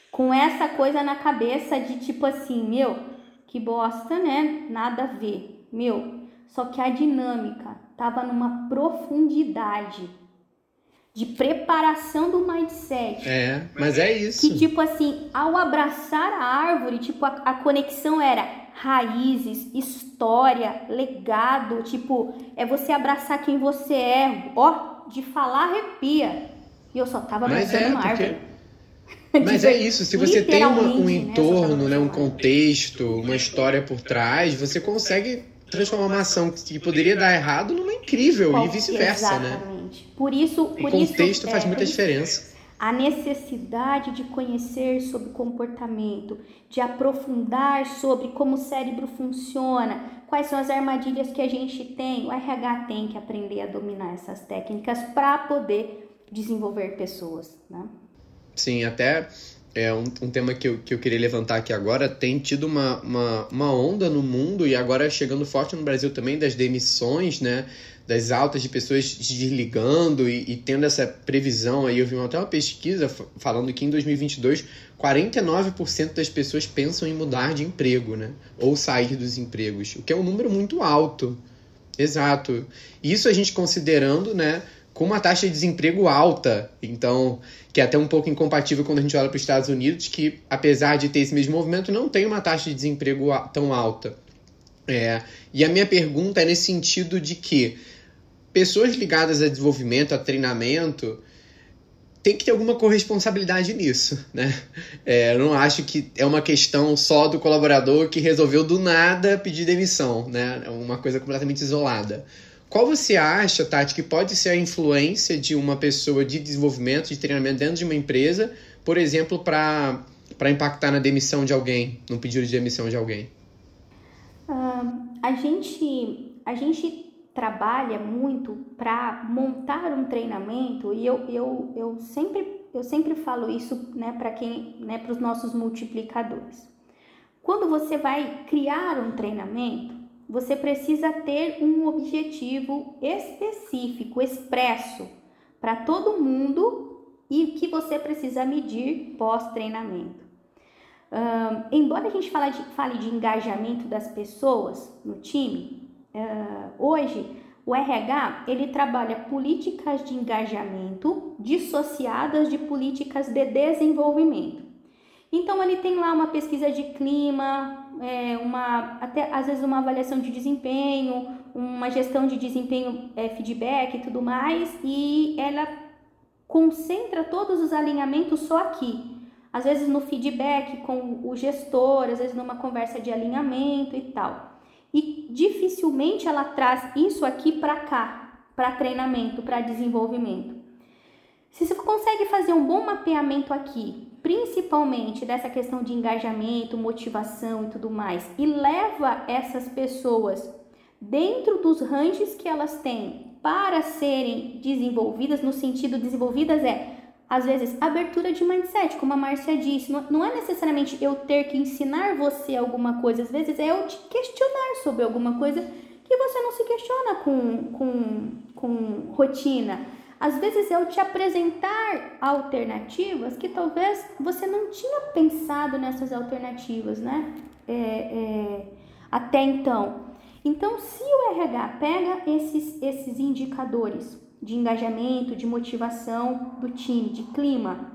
Com essa coisa na cabeça de tipo assim, meu, que bosta, né? Nada a ver. Meu, só que a dinâmica tava numa profundidade de preparação do mindset. É, mas é isso. Que tipo assim, ao abraçar a árvore, tipo a, a conexão era raízes, história, legado, tipo, é você abraçar quem você é, ó, de falar arrepia. E eu só tava abraçando é, uma árvore. Mas é isso, se você tem uma, um né, entorno, né, um contexto, uma história por trás, você consegue transformar uma ação que poderia dar errado numa incrível Qual, e vice-versa, né? Exatamente. Por isso, por o contexto isso, faz é, muita diferença a necessidade de conhecer sobre comportamento, de aprofundar sobre como o cérebro funciona, quais são as armadilhas que a gente tem. O RH tem que aprender a dominar essas técnicas para poder desenvolver pessoas, né? Sim, até é um, um tema que eu, que eu queria levantar aqui agora. Tem tido uma, uma, uma onda no mundo e agora chegando forte no Brasil também das demissões, né? Das altas de pessoas desligando e, e, tendo essa previsão aí. Eu vi até uma pesquisa falando que em 2022 49% das pessoas pensam em mudar de emprego, né? Ou sair dos empregos, o que é um número muito alto. Exato. Isso a gente considerando, né, com uma taxa de desemprego alta. Então, que é até um pouco incompatível quando a gente olha para os Estados Unidos, que apesar de ter esse mesmo movimento, não tem uma taxa de desemprego tão alta. É, e a minha pergunta é nesse sentido de que pessoas ligadas a desenvolvimento, a treinamento, tem que ter alguma corresponsabilidade nisso, né? É, eu não acho que é uma questão só do colaborador que resolveu do nada pedir demissão, né? É uma coisa completamente isolada. Qual você acha, Tati, que pode ser a influência de uma pessoa de desenvolvimento, de treinamento dentro de uma empresa, por exemplo, para impactar na demissão de alguém, no pedido de demissão de alguém? Uh, a gente a gente trabalha muito para montar um treinamento e eu, eu, eu sempre eu sempre falo isso né, para quem né, para os nossos multiplicadores. Quando você vai criar um treinamento, você precisa ter um objetivo específico, expresso para todo mundo e que você precisa medir pós-treinamento. Uh, embora a gente fale de, fale de engajamento das pessoas no time, uh, hoje o RH ele trabalha políticas de engajamento dissociadas de políticas de desenvolvimento. Então ele tem lá uma pesquisa de clima, é, uma até às vezes uma avaliação de desempenho, uma gestão de desempenho, é, feedback e tudo mais, e ela concentra todos os alinhamentos só aqui às vezes no feedback com o gestor, às vezes numa conversa de alinhamento e tal. E dificilmente ela traz isso aqui para cá, para treinamento, para desenvolvimento. Se você consegue fazer um bom mapeamento aqui, principalmente dessa questão de engajamento, motivação e tudo mais, e leva essas pessoas dentro dos ranges que elas têm para serem desenvolvidas, no sentido desenvolvidas é às vezes, abertura de mindset, como a Márcia disse, não, é necessariamente eu ter que ensinar você alguma coisa, às vezes é eu te questionar sobre alguma coisa que você não se questiona com, com, com rotina. Às vezes é eu te apresentar alternativas que talvez você não tinha pensado nessas alternativas, né? É, é, até então. Então, se o RH pega esses, esses indicadores de engajamento, de motivação do time, de clima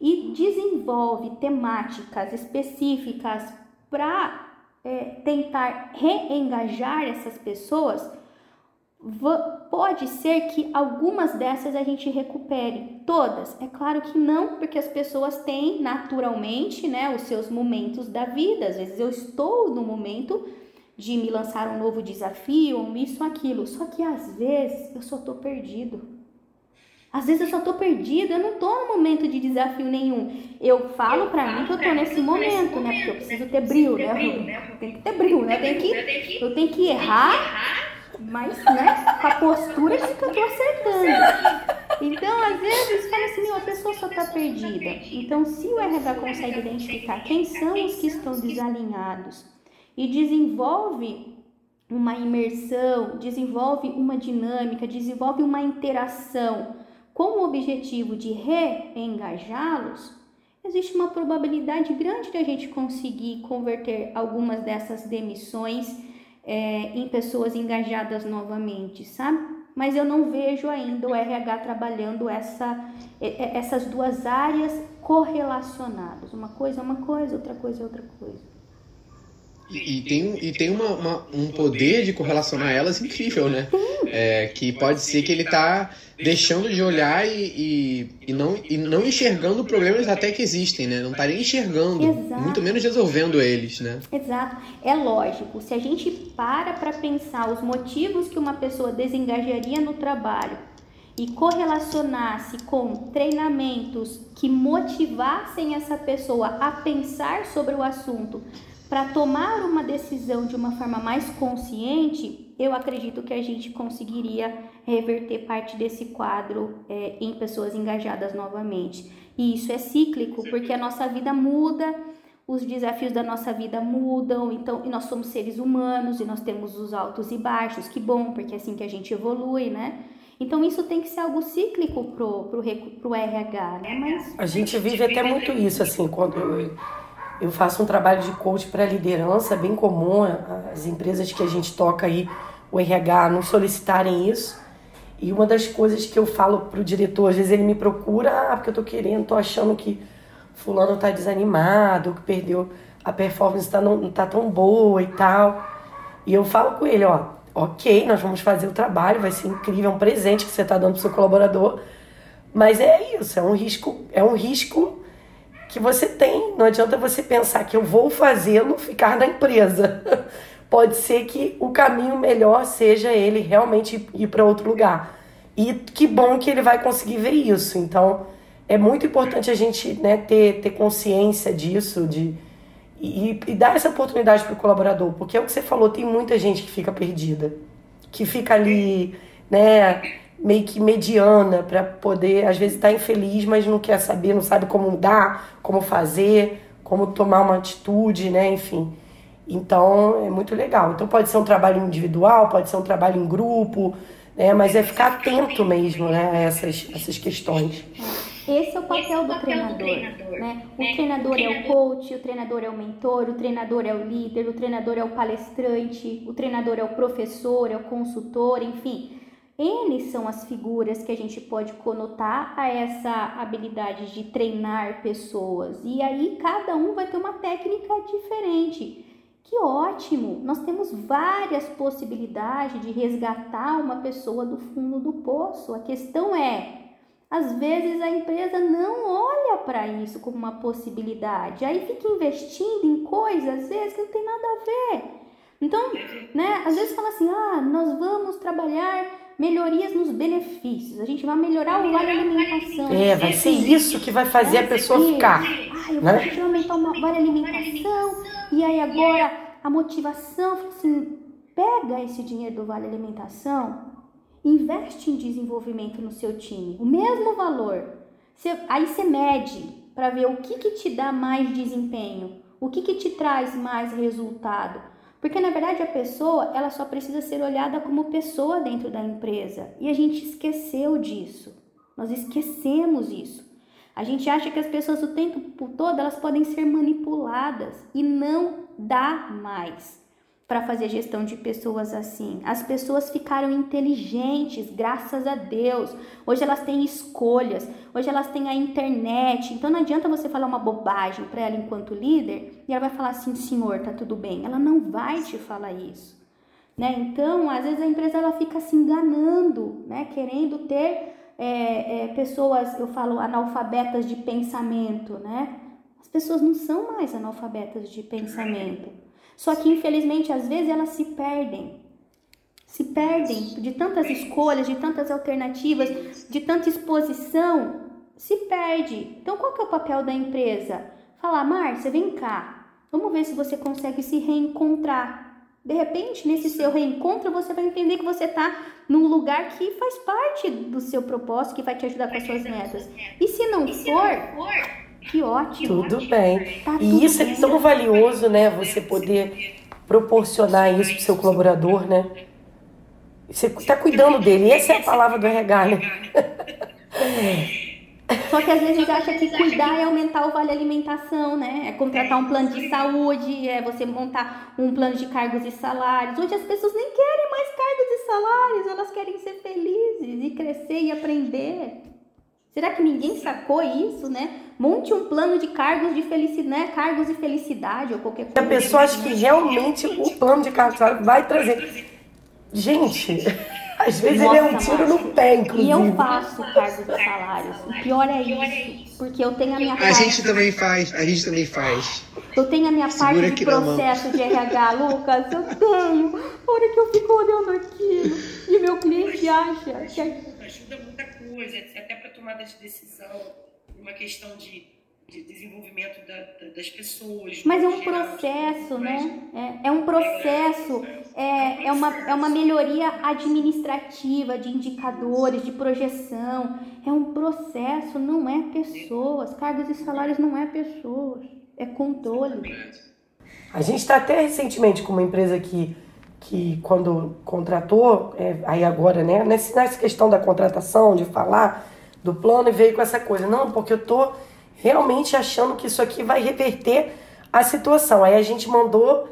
e desenvolve temáticas específicas para é, tentar reengajar essas pessoas, pode ser que algumas dessas a gente recupere. Todas? É claro que não, porque as pessoas têm naturalmente né, os seus momentos da vida. Às vezes eu estou no momento de me lançar um novo desafio, isso, aquilo. Só que às vezes eu só tô perdido. Às vezes eu só tô perdido, eu não tô no momento de desafio nenhum. Eu falo para mim que eu tô nesse momento, né? Porque eu preciso ter brilho, né? Tem que ter brilho, né? Tem que, eu tenho que errar, mas, né? Com a postura que eu tô acertando. Então, às vezes, fala assim, meu, a pessoa só tá perdida. Então, se o RH consegue identificar quem são os que estão desalinhados, e desenvolve uma imersão, desenvolve uma dinâmica, desenvolve uma interação com o objetivo de reengajá-los, existe uma probabilidade grande de a gente conseguir converter algumas dessas demissões é, em pessoas engajadas novamente, sabe? Mas eu não vejo ainda o RH trabalhando essa, essas duas áreas correlacionadas. Uma coisa é uma coisa, outra coisa é outra coisa. E, tem, e tem uma, uma, um poder de correlacionar elas incrível, né? É, que pode ser que ele tá deixando de olhar e, e, e, não, e não enxergando problemas até que existem, né? Não tá nem enxergando, Exato. muito menos resolvendo eles, né? Exato. É lógico, se a gente para para pensar os motivos que uma pessoa desengajaria no trabalho e correlacionasse com treinamentos que motivassem essa pessoa a pensar sobre o assunto para tomar uma decisão de uma forma mais consciente, eu acredito que a gente conseguiria reverter parte desse quadro é, em pessoas engajadas novamente. E isso é cíclico, porque a nossa vida muda, os desafios da nossa vida mudam, então, e nós somos seres humanos e nós temos os altos e baixos, que bom, porque é assim que a gente evolui, né? Então isso tem que ser algo cíclico pro, pro, pro RH, né? Mas... A gente vive até muito isso, assim, quando eu faço um trabalho de coach para liderança, bem comum as empresas que a gente toca aí, o RH, não solicitarem isso. E uma das coisas que eu falo pro diretor, às vezes ele me procura, ah, porque eu tô querendo, tô achando que fulano tá desanimado, que perdeu a performance tá não, não tá tão boa e tal. E eu falo com ele, ó, ok, nós vamos fazer o trabalho, vai ser incrível, é um presente que você tá dando pro seu colaborador. Mas é isso, é um risco, é um risco que você tem. Não adianta você pensar que eu vou fazê-lo ficar na empresa. Pode ser que o caminho melhor seja ele realmente ir para outro lugar. E que bom que ele vai conseguir ver isso. Então, é muito importante a gente né, ter, ter consciência disso, de, e, e dar essa oportunidade para o colaborador, porque é o que você falou, tem muita gente que fica perdida, que fica ali, né, meio que mediana para poder, às vezes está infeliz, mas não quer saber, não sabe como mudar, como fazer, como tomar uma atitude, né, enfim. Então é muito legal. Então pode ser um trabalho individual, pode ser um trabalho em grupo, né, mas é ficar atento mesmo, né, a essas, essas questões. Esse é o papel do treinador. Né? O treinador é o coach, o treinador é o mentor, o treinador é o líder, o treinador é o palestrante, o treinador é o professor, é o consultor, enfim. N são as figuras que a gente pode conotar a essa habilidade de treinar pessoas. E aí cada um vai ter uma técnica diferente. Que ótimo! Nós temos várias possibilidades de resgatar uma pessoa do fundo do poço. A questão é às vezes a empresa não olha para isso como uma possibilidade, aí fica investindo em coisas às vezes que não tem nada a ver. Então, né, às vezes fala assim: "Ah, nós vamos trabalhar melhorias nos benefícios. A gente vai melhorar o vale alimentação. É, vai ser isso que vai fazer a pessoa ficar. Ah, eu né? vou aumentar o vale alimentação. E aí agora a motivação, assim, pega esse dinheiro do vale alimentação investe em desenvolvimento no seu time, o mesmo valor. Você, aí você mede para ver o que, que te dá mais desempenho, o que, que te traz mais resultado. Porque na verdade a pessoa ela só precisa ser olhada como pessoa dentro da empresa e a gente esqueceu disso. Nós esquecemos isso. A gente acha que as pessoas o tempo todo elas podem ser manipuladas e não dá mais para fazer gestão de pessoas assim. As pessoas ficaram inteligentes, graças a Deus. Hoje elas têm escolhas, hoje elas têm a internet. Então não adianta você falar uma bobagem para ela enquanto líder e ela vai falar assim: "Senhor, tá tudo bem". Ela não vai te falar isso. Né? Então, às vezes a empresa ela fica se enganando, né? querendo ter é, é, pessoas, eu falo, analfabetas de pensamento, né? As pessoas não são mais analfabetas de pensamento. Só que infelizmente às vezes elas se perdem. Se perdem de tantas escolhas, de tantas alternativas, de tanta exposição, se perde. Então qual que é o papel da empresa? Falar, Márcia, vem cá. Vamos ver se você consegue se reencontrar. De repente, nesse seu reencontro, você vai entender que você está num lugar que faz parte do seu propósito, que vai te ajudar com as suas metas. E se não for, que ótimo. Tudo bem. Tá e isso é bem. é tão valioso, né? Você poder proporcionar isso para o seu colaborador, né? Você está cuidando dele. Essa é a palavra do RH, né? Só que às vezes a gente acha que cuidar é aumentar o vale alimentação, né? É contratar um plano de saúde, é você montar um plano de cargos e salários. Hoje as pessoas nem querem mais cargos e salários, elas querem ser felizes e crescer e aprender. Será que ninguém sacou isso, né? Monte um plano de cargos de felicidade, né? Cargos de felicidade ou qualquer coisa. A pessoa acha que realmente o plano de cargos vai trazer. Gente, às vezes Nossa, ele é um tiro no pé, inclusive. E eu faço cargos de salários. O pior é isso. Porque eu tenho a minha parte. A gente também faz, a gente também faz. Eu tenho a minha Segura parte de processo de RH, Lucas. Eu tenho. A hora que eu fico olhando aquilo e meu cliente acha que. Ajuda muita coisa, até para tomada de decisão, uma questão de, de desenvolvimento da, da, das pessoas. Mas é um geral, processo, né? É, é um processo, é, é, uma, é uma melhoria administrativa de indicadores, de projeção. É um processo, não é pessoas. Cargos e salários não é pessoas, é controle. A gente está até recentemente com uma empresa que que quando contratou, é, aí agora, né, nessa questão da contratação, de falar do plano, e veio com essa coisa, não, porque eu tô realmente achando que isso aqui vai reverter a situação. Aí a gente mandou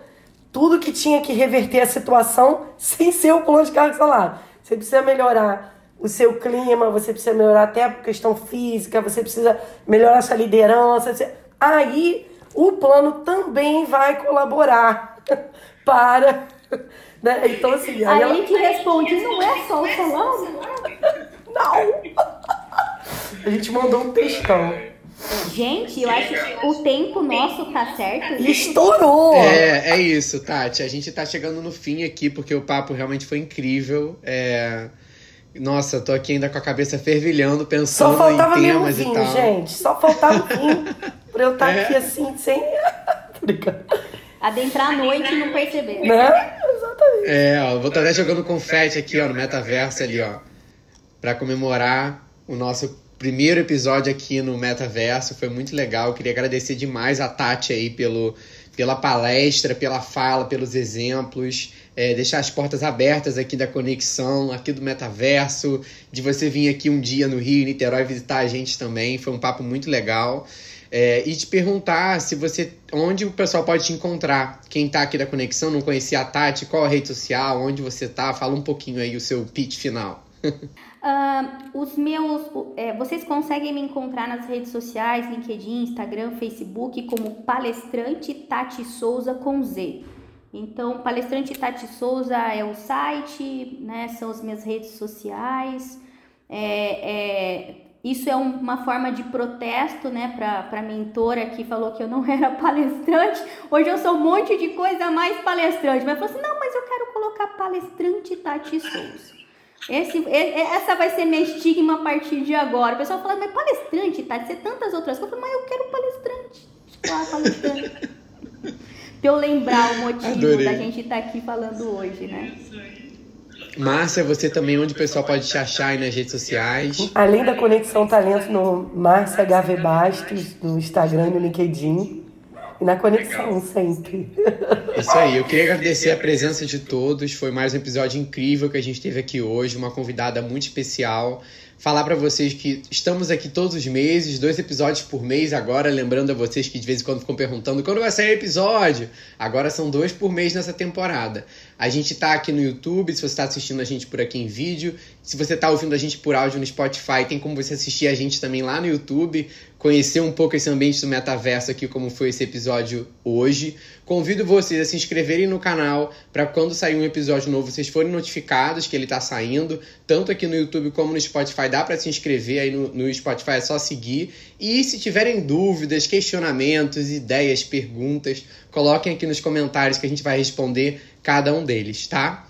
tudo que tinha que reverter a situação sem ser o plano de cargo salário. Você precisa melhorar o seu clima, você precisa melhorar até a questão física, você precisa melhorar sua liderança. Você... Aí o plano também vai colaborar para né? Então, assim. Aí, aí ela te responde: não é só o salário? Não! A gente mandou um textão. Gente, eu acho que o tempo nosso tá certo. Estourou! É, é isso, Tati. A gente tá chegando no fim aqui, porque o papo realmente foi incrível. É... Nossa, tô aqui ainda com a cabeça fervilhando, pensando Só faltava em temas vinho, e tal. gente. Só faltava vinho pra eu estar tá é. aqui assim, sem. Adentrar a noite e não perceber. Né? Exatamente. É, ó, vou estar até jogando confete aqui, ó, no metaverso ali, ó. Pra comemorar o nosso primeiro episódio aqui no metaverso. Foi muito legal. queria agradecer demais a Tati aí pelo, pela palestra, pela fala, pelos exemplos é, deixar as portas abertas aqui da conexão, aqui do metaverso, de você vir aqui um dia no Rio, Niterói, visitar a gente também. Foi um papo muito legal. É, e te perguntar se você. onde o pessoal pode te encontrar. Quem tá aqui da conexão, não conhecia a Tati, qual a rede social, onde você tá? Fala um pouquinho aí o seu pitch final. Uh, os meus. É, vocês conseguem me encontrar nas redes sociais, LinkedIn, Instagram, Facebook, como palestrante Tati Souza com Z. Então, Palestrante Tati Souza é o site, né, são as minhas redes sociais. É, é, isso é uma forma de protesto, né, para a mentora que falou que eu não era palestrante. Hoje eu sou um monte de coisa mais palestrante. Mas falou assim: não, mas eu quero colocar palestrante Tati Souza. Esse, essa vai ser minha estigma a partir de agora. O pessoal fala, mas palestrante, Tati, você tantas outras coisas. Eu falo, mas eu quero palestrante. Ah, palestrante. pra eu lembrar o motivo Adorei. da gente estar tá aqui falando hoje, né? Márcia, você também, onde o pessoal pode te achar aí nas redes sociais? Além da Conexão Talento no Márcia HV Bastos, no Instagram e no LinkedIn. E na conexão Legal. sempre. Isso aí, eu queria agradecer a presença de todos. Foi mais um episódio incrível que a gente teve aqui hoje, uma convidada muito especial falar para vocês que estamos aqui todos os meses, dois episódios por mês agora, lembrando a vocês que de vez em quando ficam perguntando quando vai sair episódio. Agora são dois por mês nessa temporada. A gente tá aqui no YouTube, se você está assistindo a gente por aqui em vídeo. Se você está ouvindo a gente por áudio no Spotify, tem como você assistir a gente também lá no YouTube, conhecer um pouco esse ambiente do metaverso aqui, como foi esse episódio hoje. Convido vocês a se inscreverem no canal para quando sair um episódio novo vocês forem notificados que ele está saindo, tanto aqui no YouTube como no Spotify. Dá para se inscrever aí no, no Spotify, é só seguir. E se tiverem dúvidas, questionamentos, ideias, perguntas, coloquem aqui nos comentários que a gente vai responder cada um deles, tá?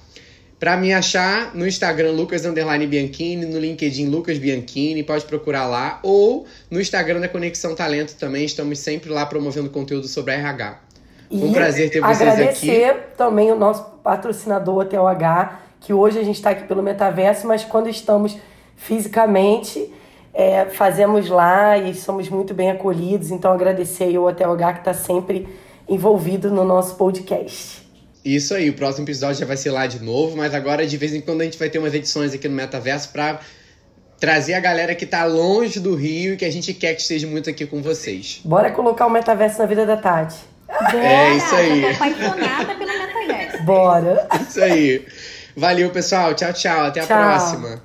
Para me achar no Instagram Lucas Bianchini, no LinkedIn Lucas Bianchini, pode procurar lá, ou no Instagram da Conexão Talento também, estamos sempre lá promovendo conteúdo sobre RH. E um prazer ter vocês agradecer aqui. também o nosso patrocinador, a TOH, que hoje a gente está aqui pelo metaverso, mas quando estamos fisicamente, é, fazemos lá e somos muito bem acolhidos. Então, agradecer aí o TOH que está sempre envolvido no nosso podcast. Isso aí, o próximo episódio já vai ser lá de novo, mas agora de vez em quando a gente vai ter umas edições aqui no Metaverso para trazer a galera que tá longe do Rio e que a gente quer que esteja muito aqui com vocês. Bora colocar o Metaverso na vida da Tati. Bora, é isso aí. Eu tô apaixonada pelo Metaverso. Bora. Isso aí. Valeu, pessoal. Tchau, tchau. Até tchau. a próxima.